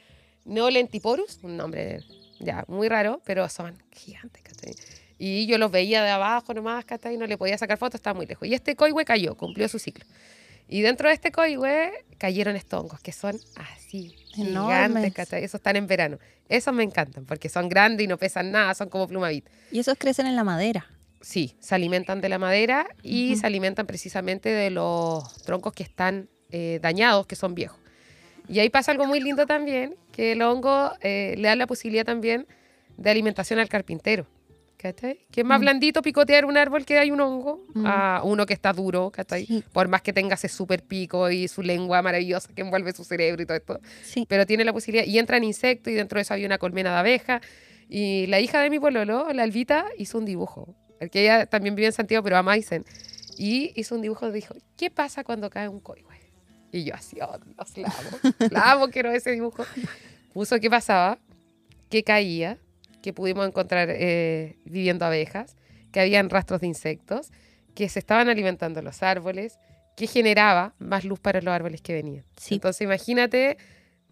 Neolentiporus, un nombre ya muy raro, pero son gigantes, ¿cachai? Y yo los veía de abajo nomás, ¿cachai? No le podía sacar fotos, estaba muy lejos. Y este coihue cayó, cumplió su ciclo. Y dentro de este coihue cayeron estos hongos, que son así, gigantes, ¿cachai? Esos están en verano. Esos me encantan, porque son grandes y no pesan nada, son como plumavit. Y esos crecen en la madera. Sí, se alimentan de la madera y se alimentan precisamente de los troncos que están eh, dañados, que son viejos. Y ahí pasa algo muy lindo también, que el hongo eh, le da la posibilidad también de alimentación al carpintero. ¿Cachai? Que es más mm. blandito picotear un árbol que hay un hongo mm. a uno que está duro, ¿cachai? Por más que tenga ese super pico y su lengua maravillosa que envuelve su cerebro y todo esto. Pero tiene la posibilidad. Y entran insectos y dentro de eso había una colmena de abeja. Y la hija de mi pololo, la Albita, hizo un dibujo que ella también vive en Santiago, pero a Maisen. Y hizo un dibujo y dijo, ¿qué pasa cuando cae un coihue? Y yo así, oh Dios, la amo, la amo, quiero ese dibujo. Puso qué pasaba, qué caía, que pudimos encontrar eh, viviendo abejas, que habían rastros de insectos, que se estaban alimentando los árboles, que generaba más luz para los árboles que venían. Entonces imagínate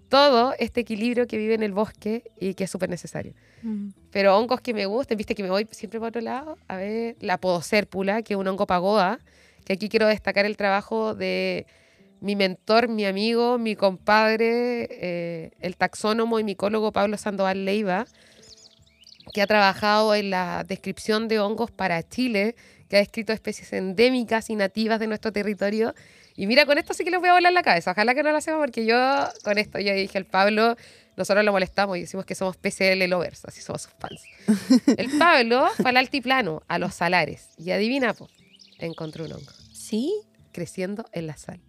todo este equilibrio que vive en el bosque y que es súper necesario. Mm. Pero hongos que me gusten, viste que me voy siempre por otro lado, a ver, la podocérpula, que es un hongo pagoda, que aquí quiero destacar el trabajo de mi mentor, mi amigo, mi compadre, eh, el taxónomo y micólogo Pablo Sandoval Leiva, que ha trabajado en la descripción de hongos para Chile, que ha descrito especies endémicas y nativas de nuestro territorio Y mira, con esto sí que les voy a volar la cabeza. Ojalá que no lo hacemos porque yo con esto ya dije al Pablo, nosotros lo molestamos y decimos que somos PCL lovers, así somos sus fans. El Pablo fue al altiplano, a los salares. Y adivina, po, encontró un hongo. ¿Sí? Creciendo en la sal.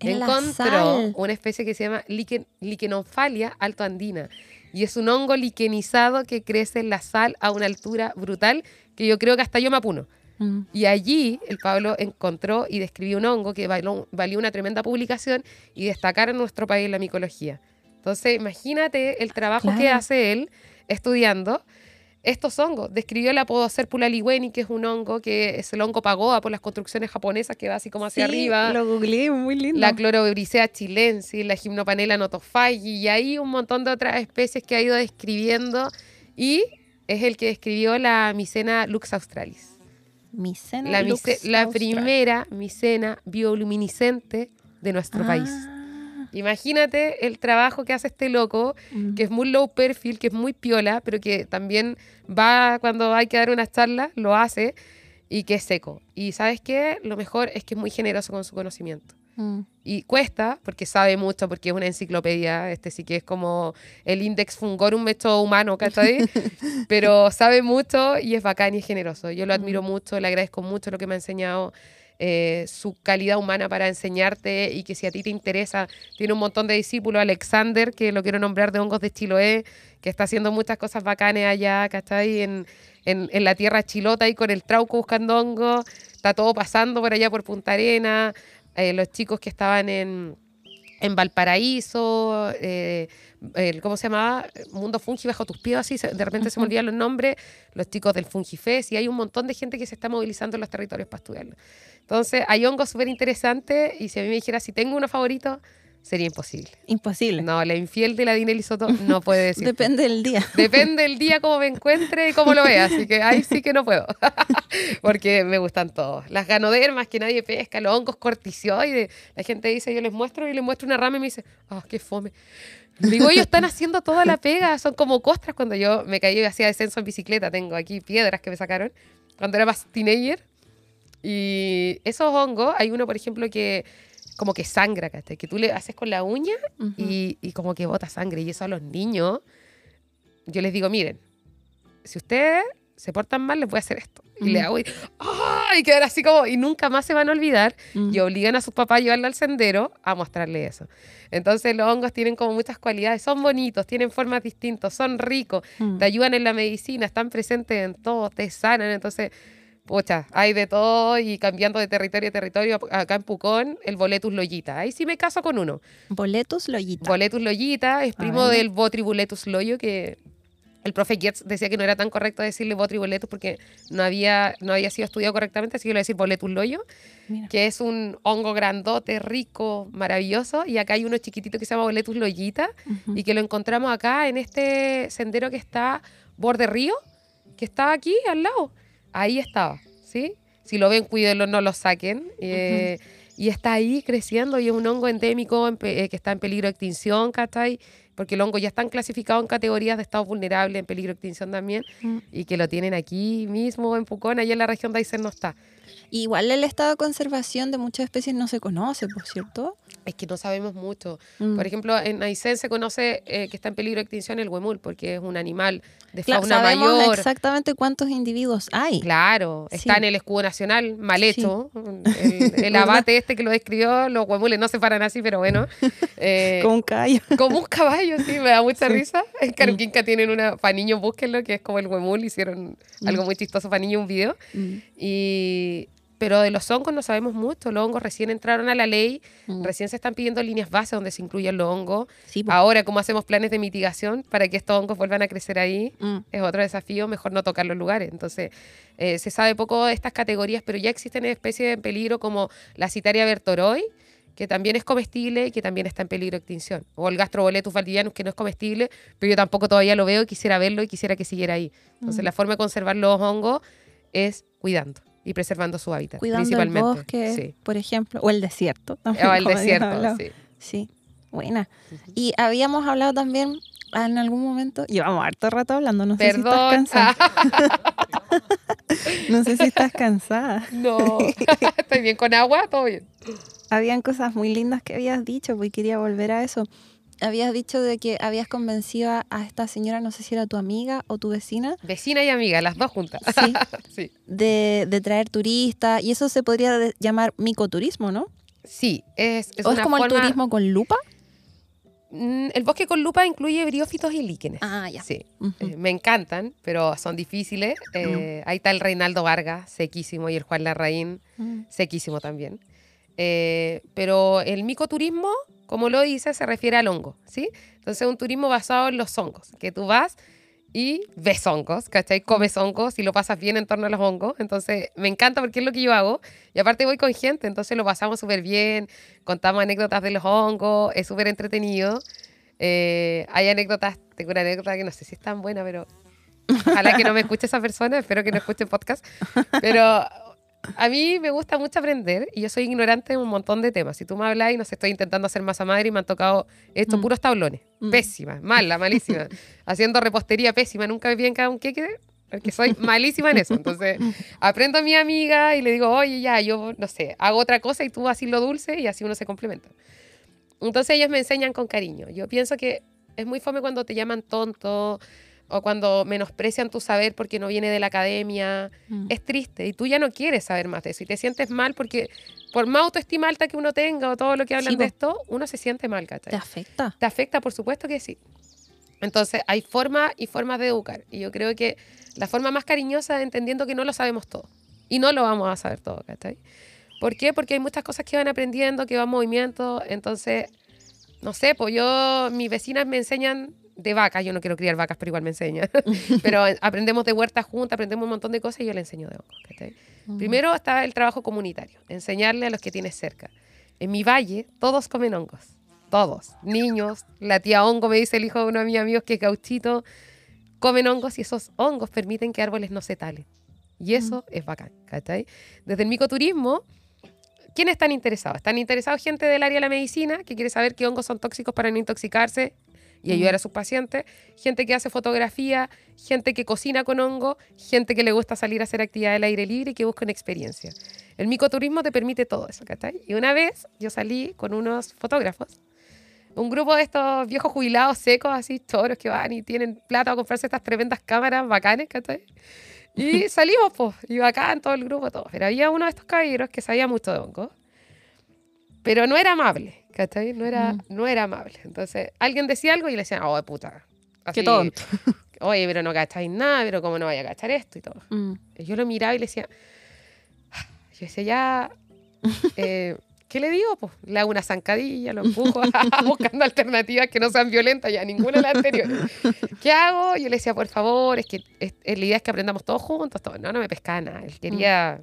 En encontró una especie que se llama liquen, liquenophalia altoandina. Y es un hongo liquenizado que crece en la sal a una altura brutal que yo creo que hasta yo me apuno. Mm. Y allí el Pablo encontró y describió un hongo que valió, valió una tremenda publicación y destacar en nuestro país la micología. Entonces, imagínate el trabajo que hace él estudiando estos hongos. Describió el apodo Serpula ligüeni, que es un hongo que es el hongo pagoa por las construcciones japonesas que va así como hacia Sí, arriba. Lo googleé, muy lindo. La clorobricea chilensis, la gimnopanela notofagi y hay un montón de otras especies que ha ido describiendo y es el que describió la micena lux australis. Micena La, Lux mice- la primera micena bioluminiscente de nuestro país. Imagínate el trabajo que hace este loco, mm. que es muy low perfil, que es muy piola, pero que también va cuando hay que dar una charla, lo hace y que es seco. Y sabes qué, lo mejor es que es muy generoso con su conocimiento. Mm. Y cuesta, porque sabe mucho, porque es una enciclopedia, este sí que es como el Index Fungorum hecho humano, ¿cachai? Pero sabe mucho y es bacán y es generoso. Yo lo admiro mucho, le agradezco mucho lo que me ha enseñado, eh, su calidad humana para enseñarte y que si a ti te interesa, tiene un montón de discípulos, Alexander, que lo quiero nombrar de Hongos de Chiloé, que está haciendo muchas cosas bacanes allá, ¿cachai? En, en, en la tierra chilota y con el trauco buscando hongos, está todo pasando por allá por Punta Arena, eh, los chicos que estaban en, en Valparaíso, eh, el- ¿cómo se llamaba? Mundo Fungi bajo tus pies, así, de repente se me olvidan los nombres, los chicos del Fungifest, y hay un montón de gente que se está movilizando en los territorios para estudiarlo. Entonces, hay hongos súper interesantes, y si a mí me dijera si tengo uno favorito, sería imposible. Imposible. No, la infiel de la Dinelli Soto no puede decir. Depende del día. Depende del día cómo me encuentre y cómo lo vea, así que ahí sí que no puedo, porque me gustan todos. Las ganodermas que nadie pesca, los hongos corticioides, la gente dice, yo les muestro y les muestro una rama y me dice, ah, qué fome. Digo, ellos están haciendo toda la pega, son como costras cuando yo me caí y hacía descenso en bicicleta, tengo aquí piedras que me sacaron cuando era más teenager. Y esos hongos, hay uno, por ejemplo, que como que sangra, ¿cachai? que tú le haces con la uña Ujú. y, y como que bota sangre. Y eso a los niños, yo les digo, miren, si ustedes se portan mal, les voy a hacer esto. Y le Ujú. hago y, ¡ah! y quedar así como, y nunca más se van a olvidar. Mm. Y obligan a sus papás a llevarlo al sendero a mostrarle eso. Entonces los hongos tienen como muchas cualidades, son bonitos, tienen formas distintas, son ricos, te ayudan en la medicina, están presentes en todo, te sanan. Entonces, pucha, hay de todo y cambiando de territorio a territorio. Acá en Pucón, el Boletus Loyita. Ahí sí me caso con uno. Boletus Loyita. Boletus Loyita es primo del Botribuletus Loyo, que el profe Gertz decía que no era tan correcto decirle Botribuletus porque no había, no había sido estudiado correctamente, así que lo voy a decir Boletus Loyo, Mira. que es un hongo grandote, rico, maravilloso. Y acá hay uno chiquitito que se llama Boletus Loyita y que lo encontramos acá en este sendero que está borde río, que está aquí al lado. Ahí estaba, ¿sí? Si lo ven, cuídenlo, no lo saquen. eh, Y está ahí creciendo y es un hongo endémico en eh, que está en peligro de extinción, ¿cachai? Porque el hongo ya están clasificados en categorías de estado vulnerable, en peligro de extinción también, Mm. y que lo tienen aquí mismo en Pucón, allá en la región de Aysén no está. Igual el estado de conservación de muchas especies no se conoce, por cierto. Es que no sabemos mucho. Mm. Por ejemplo, en Aysén se conoce eh, que está en peligro de extinción el huemul, porque es un animal de Claro, fauna sabemos mayor. exactamente cuántos individuos hay. Claro, está Sí. en el escudo nacional, mal Sí. hecho. El, el abate este que lo describió, los huemules no se paran así, pero bueno. Eh, Con un callo. como un caballo, sí, me da mucha Sí. risa. En Caruquinca tienen una, para niños, búsquenlo, que es como el huemul, hicieron algo Mm. muy chistoso para niños, un video. Mm. Y, pero de los hongos no sabemos mucho, los hongos recién entraron a la ley, Mm. recién se están pidiendo líneas base donde se incluyan los hongos. Sí. Ahora, ¿cómo hacemos planes de mitigación para que estos hongos vuelvan a crecer ahí? Mm. es otro desafío, mejor no tocar los lugares. Entonces, eh, se sabe poco de estas categorías, pero ya existen especies en peligro como la citaria bertoroi, que también es comestible y que también está en peligro de extinción. O el gastroboletus valdivianus, que no es comestible, pero yo tampoco todavía lo veo y quisiera verlo y quisiera que siguiera ahí. Entonces, Mm. la forma de conservar los hongos es cuidando y preservando su hábitat, Cuidando el principalmente. bosque, Sí. por ejemplo, o el desierto. O el como habíamos desierto, sí. Sí, buena. Y habíamos hablado también en algún momento, llevamos harto rato hablando, no sé si estás cansada. No sé si estás cansada. no, estoy bien con agua, todo bien. habían cosas muy lindas que habías dicho, pues quería volver a eso. Habías dicho de que habías convencido a- esta señora, no sé si era tu amiga o tu vecina, Vecina y amiga, las dos juntas. Sí. sí. de, de traer turistas, y eso se podría llamar micoturismo, ¿no? Sí, es, es ¿O es como el turismo con lupa? Mm, El bosque con lupa incluye briófitos y líquenes. Ah, ya. Sí. Eh, me encantan, pero son difíciles. Eh, Ahí está el Reinaldo Vargas, sequísimo, y el Juan Larraín, Mm. sequísimo también. Eh, pero el micoturismo, como lo dice, se refiere al hongo, ¿sí? Entonces es un turismo basado en los hongos, que tú vas y ves hongos, ¿cachai? Comes hongos y lo pasas bien en torno a los hongos. Entonces me encanta porque es lo que yo hago. Y aparte voy con gente, entonces lo pasamos súper bien, contamos anécdotas de los hongos, es súper entretenido. Eh, hay anécdotas, tengo una anécdota que no sé si es tan buena, pero ojalá que no me escuche esa persona, espero que no escuche el podcast. Pero a mí me gusta mucho aprender y yo soy ignorante en un montón de temas. Si tú me hablas y no sé, estoy intentando hacer masa madre y me han tocado estos Mm. puros tablones. Mm. Pésima, mala, malísima. Haciendo repostería pésima, nunca me piden cada un queque porque soy malísima en eso. Entonces, aprendo a mi amiga y le digo, oye, ya, yo, no sé, hago otra cosa y tú así lo dulce y así uno se complementa. Entonces, ellos me enseñan con cariño. Yo pienso que es muy fome cuando te llaman tonto o cuando menosprecian tu saber porque no viene de la academia. Mm. Es triste y tú ya no quieres saber más de eso y te sientes mal porque por más autoestima alta que uno tenga o todo lo que hablan Sí, de esto, uno se siente mal, ¿cachai? ¿Te afecta? ¿Te afecta? Por supuesto que sí. Entonces, hay formas y formas de educar. Y yo creo que la forma más cariñosa es entendiendo que no lo sabemos todo. Y no lo vamos a saber todo, ¿cachai? ¿Por qué? Porque hay muchas cosas que van aprendiendo, que van en movimiento. Entonces, no sé, pues yo, mis vecinas me enseñan de vacas. Yo no quiero criar vacas, pero igual me enseñan. pero aprendemos de huertas juntas, aprendemos un montón de cosas y yo le enseño de hongos, ¿cachai? Mm. Primero está el trabajo comunitario, enseñarle a los que tienes cerca. En mi valle, todos comen hongos. Todos. Niños, la tía hongo, me dice el hijo de uno de mis amigos que es gauchito, comen hongos y esos hongos permiten que árboles no se talen. Y eso es bacán, ¿cachai? Desde el micoturismo, ¿quiénes están interesados? Están interesados gente del área de la medicina que quiere saber qué hongos son tóxicos para no intoxicarse y ayudar a sus pacientes, gente que hace fotografía, gente que cocina con hongo, gente que le gusta salir a hacer actividad al aire libre y que busca una experiencia. El micoturismo te permite todo eso, ¿cachai? Y una vez yo salí con unos fotógrafos, un grupo de estos viejos jubilados secos, así, choros que van y tienen plata a comprarse estas tremendas cámaras bacanes, ¿cachai? Y salimos, pues, y bacán todo el grupo, todo. Pero había uno de estos caballeros que sabía mucho de hongos, pero no era amable, ¿cachai? No era, Mm. no era amable. Entonces, alguien decía algo y le decían, oh, puta. Qué así, tonto. Oye, pero no cacháis nada, pero cómo no vaya a cachar esto y todo. Mm. Y yo lo miraba y le decía, yo decía, ya, eh, ¿qué le digo? Pues le hago una zancadilla, lo empujo buscando alternativas que no sean violentas, ya ninguna de las anteriores. ¿Qué hago? Yo le decía, por favor, es que es- es- la idea es que aprendamos todos juntos. Todo. No, no me pescaba nada. Él quería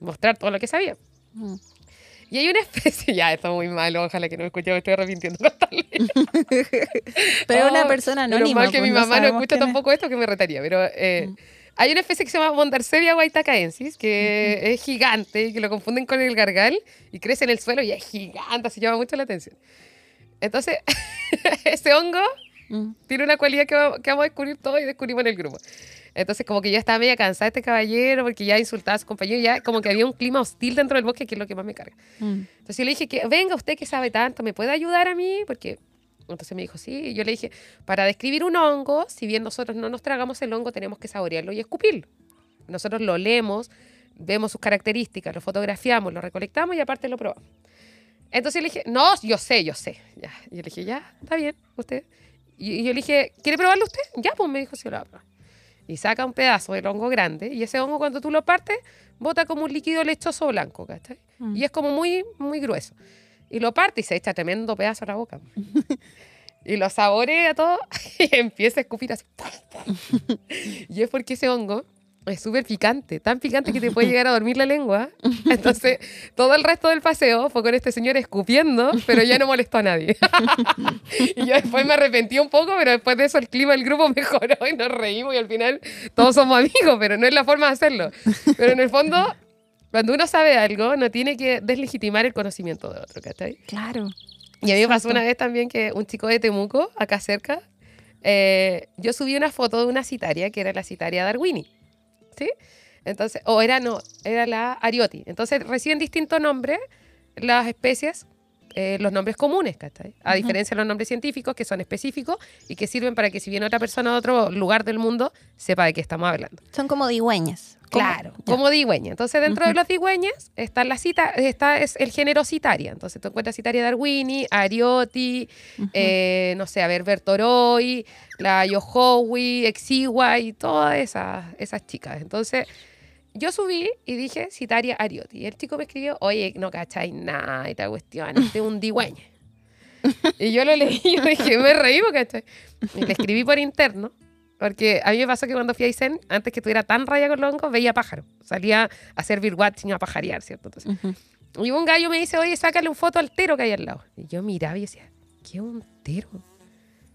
mostrar todo lo que sabía. Mm. Y hay una especie, ya, esto es muy malo, ojalá que no me escuche, me estoy arrepintiendo. Pero una Oh, persona menos anónima. mal que pues, mi mamá no sabemos escucha es. tampoco esto, que me retaría. Pero eh, Mm. hay una especie que se llama Mondarcevia guaitacaensis, que es gigante y que lo confunden con el gargal y crece en el suelo y es gigante, así llama mucho la atención. Entonces, ese hongo Mm. tiene una cualidad que vamos a descubrir todos y descubrimos en el grupo. Entonces, como que yo estaba media cansada de este caballero porque ya insultaba a su compañero, ya como que había un clima hostil dentro del bosque, que es lo que más me carga. Mm. Entonces yo le dije que venga usted que sabe tanto, ¿me puede ayudar a mí? Porque entonces me dijo, sí. Yo le dije, para describir un hongo, si bien nosotros no nos tragamos el hongo, tenemos que saborearlo y escupirlo. Nosotros lo leemos, vemos sus características, lo fotografiamos, lo recolectamos y aparte lo probamos. Entonces le dije, no, yo sé, yo sé. Ya. Y yo le dije, ya, está bien, usted. Y, y yo le dije, ¿quiere probarlo usted? Ya, pues me dijo, sí, lo va a probar. Y saca un pedazo del hongo grande y ese hongo cuando tú lo partes, bota como un líquido lechoso blanco, ¿cachai? Mm. Y es como muy, muy grueso. Y lo parte y se echa tremendo pedazo a la boca. y lo saborea todo y empieza a escupir así. y es porque ese hongo es súper picante, tan picante que te puede llegar a dormir la lengua. Entonces, todo el resto del paseo fue con este señor escupiendo, pero ya no molestó a nadie. y yo después me arrepentí un poco, pero después de eso el clima del grupo mejoró y nos reímos y al final todos somos amigos, pero no es la forma de hacerlo. Pero en el fondo, cuando uno sabe algo, no tiene que deslegitimar el conocimiento de otro, ¿cachai? Claro. Y a mí me pasó una vez también que un chico de Temuco, acá cerca, eh, yo subí una foto de una citaria, que era la citaria Darwini, Entonces, o era no, era la Ariotti. Entonces reciben distintos nombres las especies eh, los nombres comunes, ¿cachai? A diferencia de los nombres científicos que son específicos y que sirven para que si viene otra persona de otro lugar del mundo, sepa de qué estamos hablando. Son como digüeñas. Claro, como digüeñas. Entonces, dentro de los digüeñas está, la cita, está es el género Citaria. Entonces, tú encuentras Citaria darwini, Arioti, eh, no sé, a ver, Bertoroi, la Yohowi, Exigua y todas esas, esas chicas. Entonces, yo subí y dije Citaria Arioti. Y el chico me escribió, oye, no cacháis nada, esta cuestión, este es un digüeño. y yo lo leí y dije, me reí, ¿cachai? Y le escribí por interno, porque a mí me pasó que cuando fui a Aysén, antes que estuviera tan raya con los hongos, veía pájaro. Salía a hacer y a pajarear, ¿cierto? Entonces, Y un gallo me dice, oye, sácale un foto al tero que hay al lado. Y yo miraba y decía, ¿qué un tero?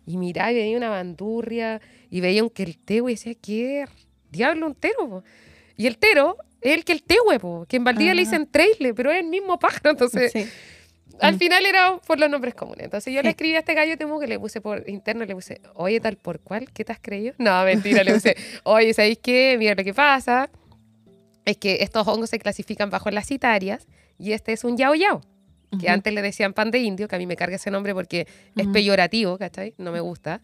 Y miraba y veía una bandurria y veía un quelteo y decía, ¿qué diablo un tero? Y el tero es el que el tehue, que en Valdivia le dicen treile, pero es el mismo pájaro. Entonces, al mm. final era por los nombres comunes. Entonces yo le escribí a este gallo temo que le puse por interno, le puse, oye, tal por cuál, ¿qué te has creído? No, mentira, le puse, oye, ¿sabéis qué? Mira lo que pasa. Es que estos hongos se clasifican bajo las citarias y este es un yao yao, que antes le decían pan de indio, que a mí me carga ese nombre porque es peyorativo, ¿cachai? No me gusta.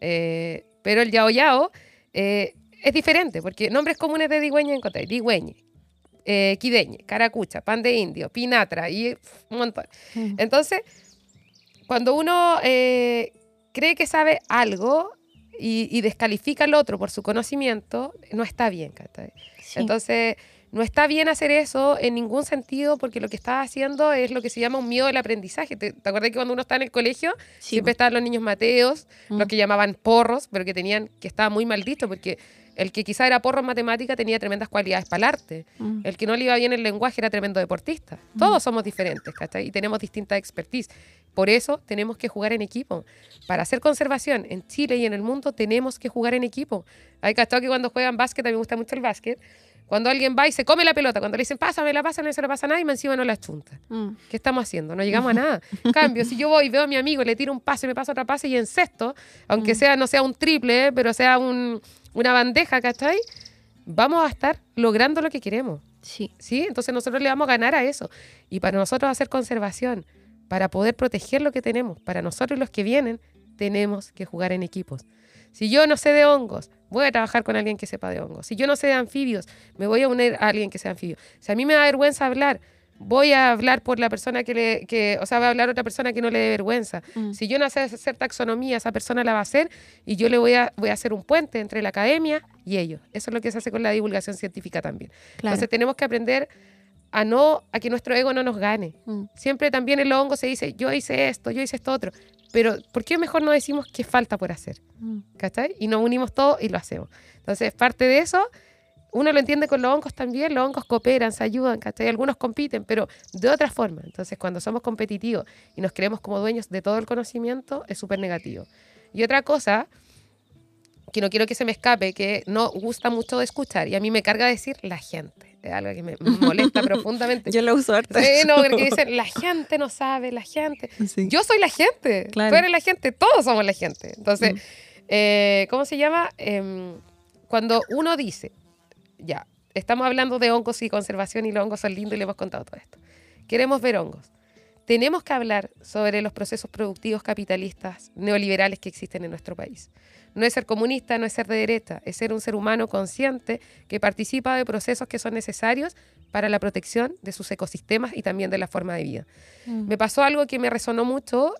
Eh, pero el yao yao eh, es diferente, porque nombres comunes de digüeña encontré digüeñe, eh, quideñe, caracucha, pan de indio, pinatra y un montón. Mm. Entonces, cuando uno eh, cree que sabe algo y, descalifica al otro por su conocimiento, no está bien. Entonces, no está bien hacer eso en ningún sentido porque lo que está haciendo es lo que se llama un miedo al aprendizaje. ¿Te, acuerdas que cuando uno está en el colegio siempre estaban los niños mateos, los mm. que llamaban porros, pero que tenían que estaba muy maldito porque el que quizá era porro en matemática tenía tremendas cualidades para el arte. Mm. El que no le iba bien el lenguaje era tremendo deportista. Mm. Todos somos diferentes, ¿cachai? Y tenemos distinta expertise. Por eso tenemos que jugar en equipo. Para hacer conservación en Chile y en el mundo tenemos que jugar en equipo. Hay cachado que cuando juegan básquet, a mí me gusta mucho el básquet, cuando alguien va y se come la pelota, cuando le dicen, pásame, la pasa, no se la pasa a nadie, encima no la chunta. Mm. ¿Qué estamos haciendo? No llegamos a nada. Cambio, si yo voy y veo a mi amigo, le tiro un pase, me pasa otra pase y en sexto, aunque sea, no sea un triple, pero sea un, una bandeja, ¿cachai? Vamos a estar logrando lo que queremos. Sí. ¿Sí? Entonces nosotros le vamos a ganar a eso. Y para nosotros hacer conservación, para poder proteger lo que tenemos, para nosotros los que vienen, tenemos que jugar en equipos. Si yo no sé de hongos, voy a trabajar con alguien que sepa de hongos. Si yo no sé de anfibios, me voy a unir a alguien que sea anfibio. Si a mí me da vergüenza hablar, voy a hablar por la persona que le, que, o sea, va a hablar otra persona que no le dé vergüenza. Mm. Si yo no sé hacer taxonomía, esa persona la va a hacer y yo le voy a, voy a hacer un puente entre la academia y ellos. Eso es lo que se hace con la divulgación científica también. Entonces tenemos que aprender a no, a que nuestro ego no nos gane. Mm. Siempre también en los hongos se dice, yo hice esto, yo hice esto otro. Pero ¿por qué mejor no decimos qué falta por hacer? Mm. ¿Cachai? Y nos unimos todos y lo hacemos. Entonces, parte de eso uno lo entiende con los hongos también, los hongos cooperan, se ayudan, ¿cachai? Algunos compiten, pero de otra forma. Entonces, cuando somos competitivos y nos creemos como dueños de todo el conocimiento, es súper negativo. Y otra cosa que no quiero que se me escape, que no gusta mucho de escuchar, y a mí me carga decir la gente. Es algo que me molesta profundamente. Yo lo uso harto. Sí, no, porque dicen, la gente no sabe, la gente. Yo soy la gente. Claro. Tú eres la gente, todos somos la gente. Entonces, mm. eh, ¿cómo se llama? Em, cuando uno dice, ya, estamos hablando de hongos y conservación y los hongos son lindos y le hemos contado todo esto. Queremos ver hongos. Tenemos que hablar sobre los procesos productivos capitalistas neoliberales que existen en nuestro país. No es ser comunista, no es ser de derecha, es ser un ser humano consciente que participa de procesos que son necesarios para la protección de sus ecosistemas y también de la forma de vida. Mm. Me pasó algo que me resonó mucho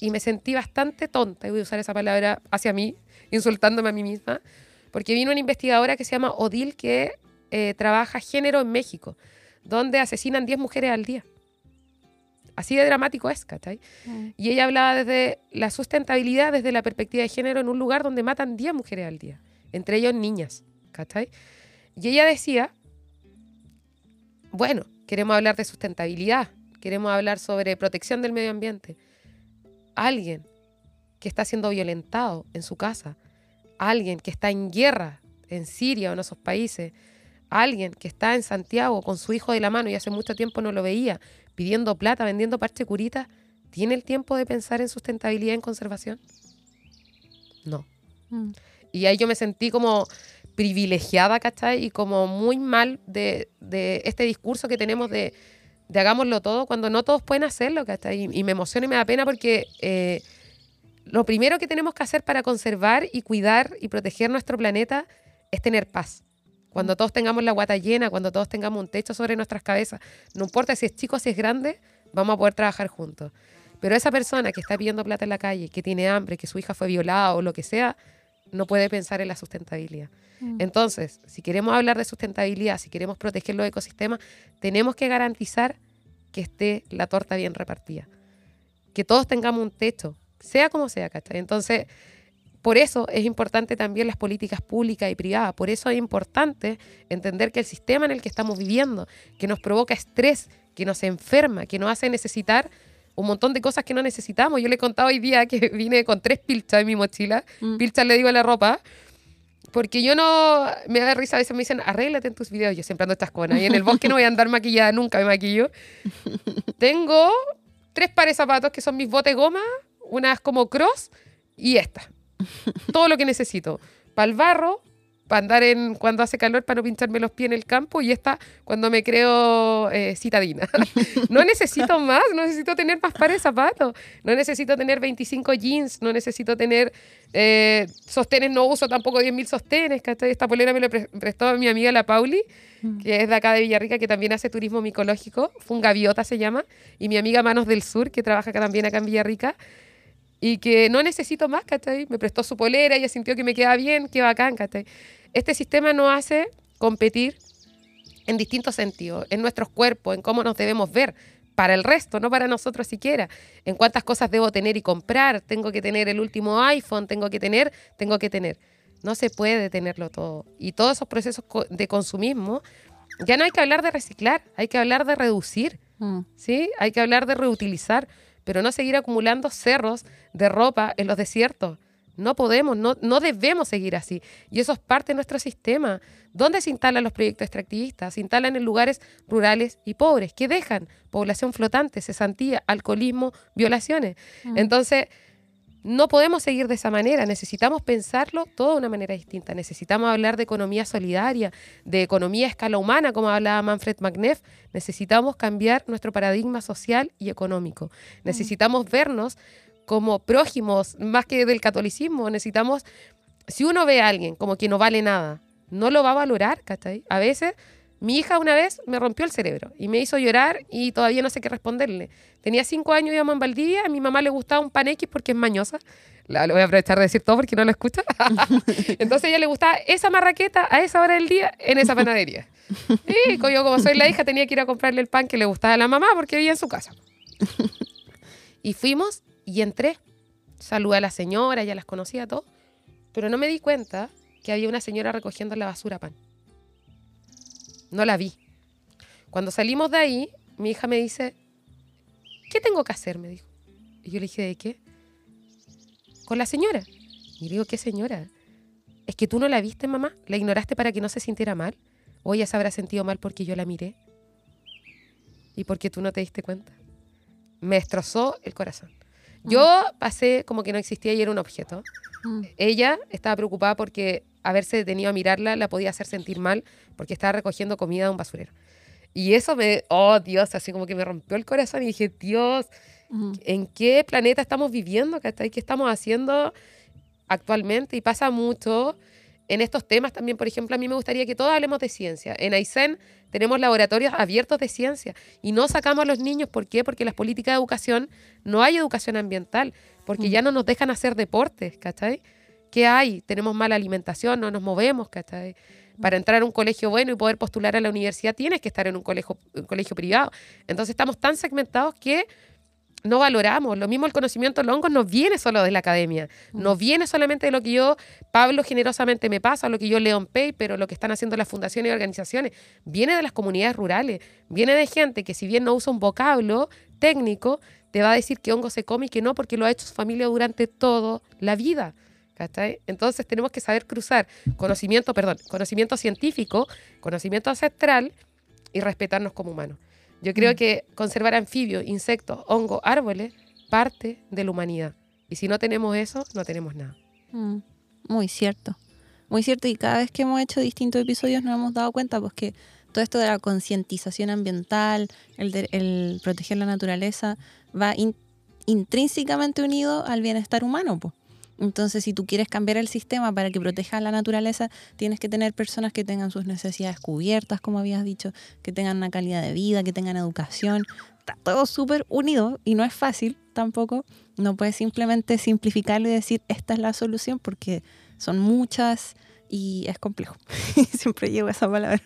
y me sentí bastante tonta, y voy a usar esa palabra hacia mí, insultándome a mí misma, porque vino una investigadora que se llama Odil que eh, trabaja género en México, donde asesinan 10 mujeres al día. Así de dramático es, ¿cachai? Mm. Y ella hablaba desde la sustentabilidad, desde la perspectiva de género, en un lugar donde matan 10 mujeres al día, entre ellos niñas, ¿cachai? Y ella decía, bueno, queremos hablar de sustentabilidad, queremos hablar sobre protección del medio ambiente. Alguien que está siendo violentado en su casa, alguien que está en guerra en Siria o en esos países, alguien que está en Santiago con su hijo de la mano y hace mucho tiempo no lo veía, pidiendo plata, vendiendo parche curita, ¿tiene el tiempo de pensar en sustentabilidad y en conservación? No. Mm. Y ahí yo me sentí como privilegiada, ¿cachai? Y como muy mal de, de este discurso que tenemos de de hagámoslo todo cuando no todos pueden hacerlo, ¿cachai? Y, y me emociona y me da pena porque eh, lo primero que tenemos que hacer para conservar y cuidar y proteger nuestro planeta es tener paz. Cuando todos tengamos la guata llena, cuando todos tengamos un techo sobre nuestras cabezas, no importa si es chico o si es grande, vamos a poder trabajar juntos. Pero esa persona que está pidiendo plata en la calle, que tiene hambre, que su hija fue violada o lo que sea, no puede pensar en la sustentabilidad. Mm. Entonces, si queremos hablar de sustentabilidad, si queremos proteger los ecosistemas, tenemos que garantizar que esté la torta bien repartida. Que todos tengamos un techo, sea como sea, ¿cachai? Entonces, por eso es importante también las políticas públicas y privadas. Por eso es importante entender que el sistema en el que estamos viviendo, que nos provoca estrés, que nos enferma, que nos hace necesitar un montón de cosas que no necesitamos. Yo le he contado hoy día que vine con tres pilchas en mi mochila. Mm. Pilchas le digo a la ropa. Porque yo no, me da risa, a veces me dicen, arréglate en tus videos. Yo siempre ando estas cosas. Y en el bosque no voy a andar maquillada, nunca me maquillo. Tengo tres pares de zapatos que son mis botes goma, unas como cross y esta. Todo lo que necesito. Para el barro, para andar en cuando hace calor, para no pincharme los pies en el campo, y esta cuando me creo eh, citadina. no necesito más, no necesito tener más pares de zapatos, no necesito tener 25 jeans, no necesito tener eh, sostenes, no uso tampoco 10.000 sostenes. Esta polera me la pre- prestó mi amiga la Pauli, que es de acá de Villarrica, que también hace turismo micológico, Fungaviota se llama, y mi amiga Manos del Sur, que trabaja acá también acá en Villarrica, y que no necesito más, ¿cachai? Me prestó su polera, ella sintió que me queda bien, qué bacán, ¿cachai? Este sistema nos hace competir en distintos sentidos, en nuestros cuerpos, en cómo nos debemos ver, para el resto, no para nosotros siquiera, en cuántas cosas debo tener y comprar, tengo que tener el último iPhone, tengo que tener, tengo que tener. No se puede tenerlo todo. Y todos esos procesos de consumismo, ya no hay que hablar de reciclar, hay que hablar de reducir. Mm. ¿sí? Hay que hablar de reutilizar, pero no seguir acumulando cerros de ropa en los desiertos. No podemos, no, no debemos seguir así. Y eso es parte de nuestro sistema. ¿Dónde se instalan los proyectos extractivistas? Se instalan en lugares rurales y pobres, que dejan población flotante, cesantía, alcoholismo, violaciones. Mm. Entonces, no podemos seguir de esa manera. Necesitamos pensarlo todo de una manera distinta. Necesitamos hablar de economía solidaria, de economía a escala humana, como hablaba Manfred Magneff. Necesitamos cambiar nuestro paradigma social y económico. Necesitamos vernos como prójimos, más que del catolicismo. Necesitamos, si uno ve a alguien como que no vale nada, no lo va a valorar, ¿cachai? A veces, mi hija una vez me rompió el cerebro y me hizo llorar y todavía no sé qué responderle. Tenía cinco años, íbamos en Valdivia, a mi mamá le gustaba un pan X porque es mañoza. La, lo voy a aprovechar de decir todo porque no lo escucha. Entonces a ella le gustaba esa marraqueta a esa hora del día en esa panadería. Y yo como soy la hija tenía que ir a comprarle el pan que le gustaba a la mamá porque vivía en su casa. Y fuimos y entré. Saludé a la señora, ya las conocía todo. Pero no me di cuenta que había una señora recogiendo en la basura pan. No la vi. Cuando salimos de ahí, mi hija me dice, ¿qué tengo que hacer? Me dijo. Y yo le dije, ¿de qué? Con la señora. Y le digo, ¿qué señora? Es que tú no la viste, mamá. La ignoraste para que no se sintiera mal. O ella se habrá sentido mal porque yo la miré. Y porque tú no te diste cuenta. Me destrozó el corazón. Yo pasé como que no existía y era un objeto. Mm. Ella estaba preocupada porque haberse detenido a mirarla la podía hacer sentir mal porque estaba recogiendo comida de un basurero. Y eso me, oh Dios, así como que me rompió el corazón y dije, Dios. ¿en qué planeta estamos viviendo? ¿Qué estamos haciendo actualmente? Y pasa mucho en estos temas también. Por ejemplo, a mí me gustaría que todos hablemos de ciencia. En Aysén tenemos laboratorios abiertos de ciencia y no sacamos a los niños. ¿Por qué? Porque las políticas de educación no hay educación ambiental, porque Mm. ya no nos dejan hacer deportes, ¿cachai? ¿Qué hay? Tenemos mala alimentación, no nos movemos, ¿cachai? Para entrar a un colegio bueno y poder postular a la universidad tienes que estar en un colegio, un colegio privado. Entonces estamos tan segmentados que no valoramos. Lo mismo el conocimiento de los hongos no viene solo de la academia, no viene solamente de lo que yo, Pablo, generosamente me pasa, lo que yo leo en paper o lo que están haciendo las fundaciones y organizaciones, viene de las comunidades rurales, viene de gente que si bien no usa un vocablo técnico, te va a decir que hongo se come y que no porque lo ha hecho su familia durante toda la vida. ¿Cachai? Entonces tenemos que saber cruzar conocimiento, perdón, conocimiento científico, conocimiento ancestral y respetarnos como humanos. Yo creo Mm. que conservar anfibios, insectos, hongos, árboles, parte de la humanidad. Y si no tenemos eso, no tenemos nada. Mm, Muy cierto. Muy cierto. Y cada vez que hemos hecho distintos episodios nos hemos dado cuenta pues que todo esto de la concientización ambiental, el, de- el proteger la naturaleza, va in- intrínsecamente unido al bienestar humano. po. Entonces, si tú quieres cambiar el sistema para que proteja la naturaleza, tienes que tener personas que tengan sus necesidades cubiertas, como habías dicho, que tengan una calidad de vida, que tengan educación. Está todo súper unido y no es fácil tampoco. No puedes simplemente simplificarlo y decir esta es la solución porque son muchas y es complejo. Siempre llego a esa palabra.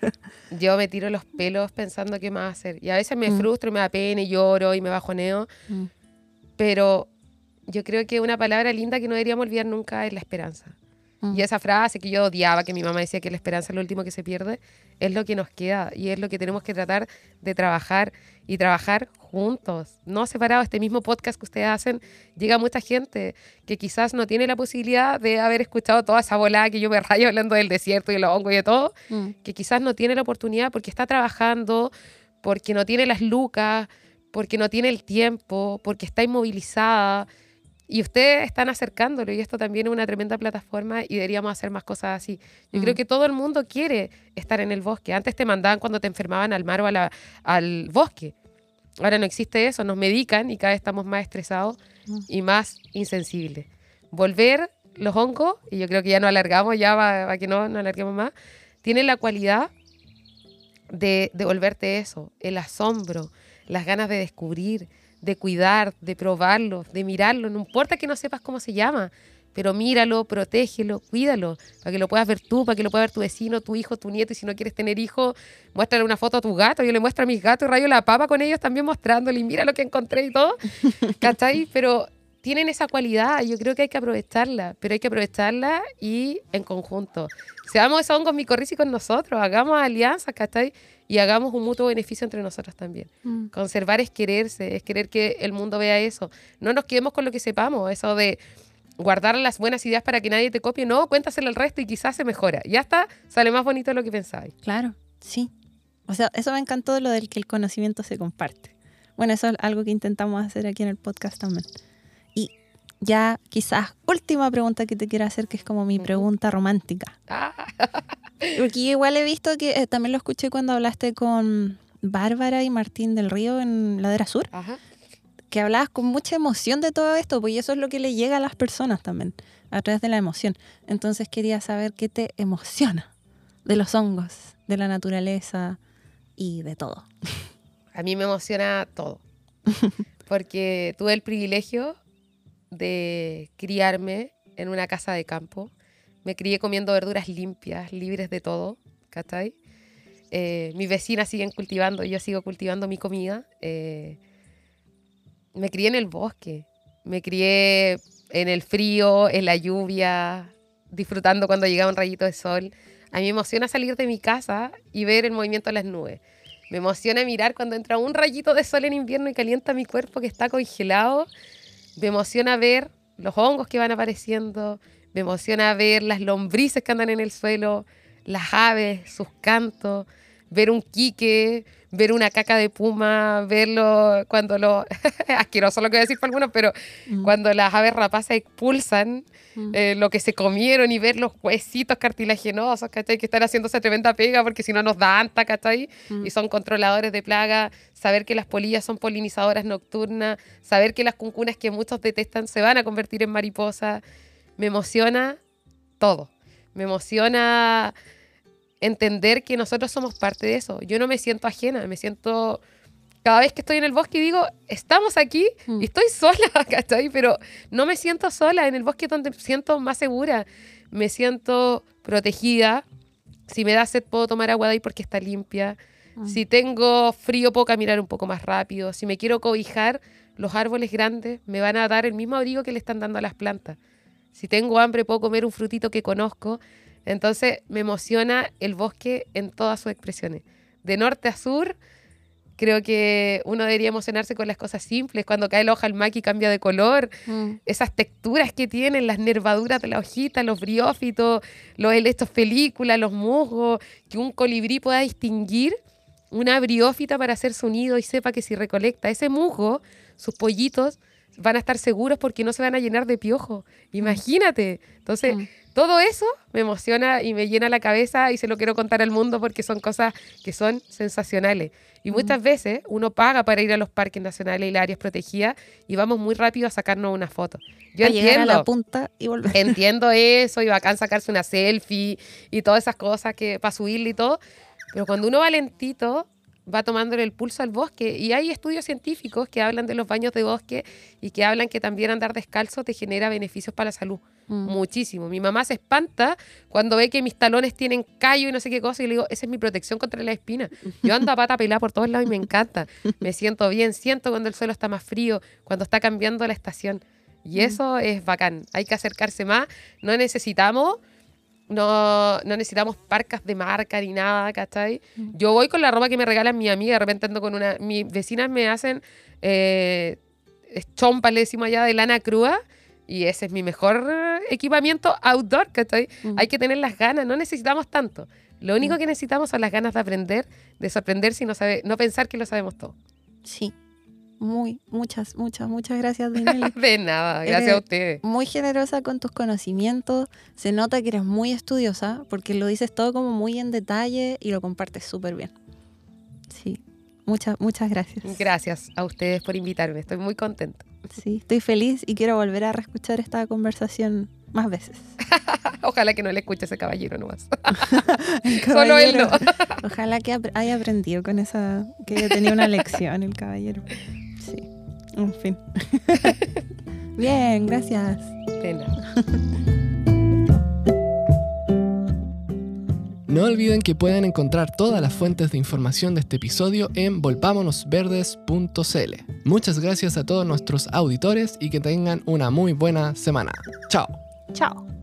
Yo me tiro los pelos pensando qué más hacer. Y a veces me Mm. frustro y me da pena y lloro y me bajoneo. Mm. Pero yo creo que una palabra linda que no deberíamos olvidar nunca es la esperanza. Mm. Y esa frase que yo odiaba, que mi mamá decía que la esperanza es lo último que se pierde, es lo que nos queda y es lo que tenemos que tratar de trabajar y trabajar juntos, no separados. Este mismo podcast que ustedes hacen llega a mucha gente que quizás no tiene la posibilidad de haber escuchado toda esa volada que yo me rayo hablando del desierto y los hongos y de todo, Mm. que quizás no tiene la oportunidad porque está trabajando, porque no tiene las lucas, porque no tiene el tiempo, porque está inmovilizada. Y ustedes están acercándolo y esto también es una tremenda plataforma y deberíamos hacer más cosas así. Yo Mm. creo que todo el mundo quiere estar en el bosque. Antes te mandaban cuando te enfermaban al mar o a la- al bosque. Ahora no existe eso, nos medican y cada vez estamos más estresados Mm. y más insensibles. Volver los hongos, y yo creo que ya no alargamos, ya para que no nos alarguemos más, tienen la cualidad de devolverte eso, el asombro, las ganas de descubrir, de cuidar, de probarlo, de mirarlo. No importa que no sepas cómo se llama, pero míralo, protégelo, cuídalo, para que lo puedas ver tú, para que lo pueda ver tu vecino, tu hijo, tu nieto. Y si no quieres tener hijo, muéstrale una foto a tu gato. Yo le muestro a mis gatos rayo la papa con ellos también mostrándole, y mira lo que encontré y todo. ¿Cachai? Pero tienen esa cualidad, yo creo que hay que aprovecharla, pero hay que aprovecharla y en conjunto. Seamos esos hongos micorrici con nosotros, hagamos alianzas, ¿cachai? Y hagamos un mutuo beneficio entre nosotros también. Mm. Conservar es quererse, es querer que el mundo vea eso. No nos quedemos con lo que sepamos, eso de guardar las buenas ideas para que nadie te copie. No, cuéntaselo al resto y quizás se mejora. Ya está, sale más bonito de lo que pensáis. Claro, sí. O sea, eso me encantó lo del que el conocimiento se comparte. Bueno, eso es algo que intentamos hacer aquí en el podcast también. Ya quizás última pregunta que te quiero hacer, que es como mi pregunta romántica. Ah, Porque igual he visto que eh, también lo escuché cuando hablaste con Bárbara y Martín del Río en Ladera Sur, ajá. que hablabas con mucha emoción de todo esto, pues y eso es lo que le llega a las personas también, a través de la emoción. Entonces quería saber qué te emociona de los hongos, de la naturaleza y de todo. A mí me emociona todo. Porque tuve el privilegio de criarme en una casa de campo. Me crié comiendo verduras limpias, libres de todo, ¿cachai? Eh, mis vecinas siguen cultivando, yo sigo cultivando mi comida. Eh, me crié en el bosque, me crié en el frío, en la lluvia, disfrutando cuando llegaba un rayito de sol. A mí me emociona salir de mi casa y ver el movimiento de las nubes. Me emociona mirar cuando entra un rayito de sol en invierno y calienta mi cuerpo que está congelado. Me emociona ver los hongos que van apareciendo. Me emociona ver las lombrices que andan en el suelo, las aves, sus cantos, ver un quique, ver una caca de puma, verlo cuando lo... asqueroso lo que voy a decir para algunos, pero Mm. cuando las aves rapaces expulsan Mm. eh, lo que se comieron y ver los huesitos cartilaginosos, ¿cachai? Que están haciendo esa tremenda pega porque si no nos da anta, ¿cachai? Mm. Y son controladores de plaga, saber que las polillas son polinizadoras nocturnas, saber que las cuncunas que muchos detestan se van a convertir en mariposas. Me emociona todo. Me emociona entender que nosotros somos parte de eso. Yo no me siento ajena, me siento... Cada vez que estoy en el bosque digo, estamos aquí Mm. y estoy sola, ¿cachai? Pero no me siento sola, en el bosque donde me siento más segura, me siento protegida. Si me da sed puedo tomar agua de ahí porque está limpia. Mm. Si tengo frío puedo caminar un poco más rápido. Si me quiero cobijar, los árboles grandes me van a dar el mismo abrigo que le están dando a las plantas. Si tengo hambre puedo comer un frutito que conozco. Entonces me emociona el bosque en todas sus expresiones. De norte a sur, creo que uno debería emocionarse con las cosas simples. Cuando cae la hoja al maqui cambia de color. Mm. Esas texturas que tienen, las nervaduras de la hojita, los briófitos, los helechos películas, los musgos, que un colibrí pueda distinguir una briófita para hacer su nido y sepa que si recolecta ese musgo, sus pollitos van a estar seguros porque no se van a llenar de piojo. Imagínate. Entonces, Mm. Todo eso me emociona y me llena la cabeza y se lo quiero contar al mundo porque son cosas que son sensacionales. Y muchas veces uno paga para ir a los parques nacionales y las áreas protegidas y vamos muy rápido a sacarnos una foto. Yo a entiendo. a la punta y volver. Entiendo eso y bacán sacarse una selfie y todas esas cosas que para subirle y todo. Pero cuando uno va lentito, va tomándole el pulso al bosque. Y hay estudios científicos que hablan de los baños de bosque y que hablan que también andar descalzo te genera beneficios para la salud. Mm. Muchísimo. Mi mamá se espanta cuando ve que mis talones tienen callo y no sé qué cosa. Y le digo, esa es mi protección contra la espina. Yo ando a pata pelada por todos lados y me encanta. Me siento bien, siento cuando el suelo está más frío, cuando está cambiando la estación. Y Mm. eso es bacán. Hay que acercarse más. No necesitamos no, no necesitamos parcas de marca ni nada, ¿cachai? Mm. Yo voy con la ropa que me regalan mi amiga, de repente ando con una... Mis vecinas me hacen eh, chompas, le decimos allá, de lana cruda, y ese es mi mejor equipamiento outdoor, ¿cachai? Mm. Hay que tener las ganas, no necesitamos tanto. Lo único que necesitamos son las ganas de aprender, de sorprenderse y no, sabe, no pensar que lo sabemos todo. Sí. Muy, muchas, muchas, muchas gracias, Dinelli. De nada, gracias Eh, a ustedes. muy generosa con tus conocimientos. Se nota que eres muy estudiosa porque lo dices todo como muy en detalle y lo compartes súper bien. Sí, muchas, muchas gracias. Gracias a ustedes por invitarme, estoy muy contenta. Sí, estoy feliz y quiero volver a reescuchar esta conversación más veces. Ojalá que no le escuche ese caballero nomás. El Solo él no. caballero. Ojalá que haya aprendido con esa, que haya tenido una lección el caballero. Sí, en fin. Bien, gracias. Nada. No olviden que pueden encontrar todas las fuentes de información de este episodio en volvámonosverdes.cl. Muchas gracias a todos nuestros auditores y que tengan una muy buena semana. Chao. Chao.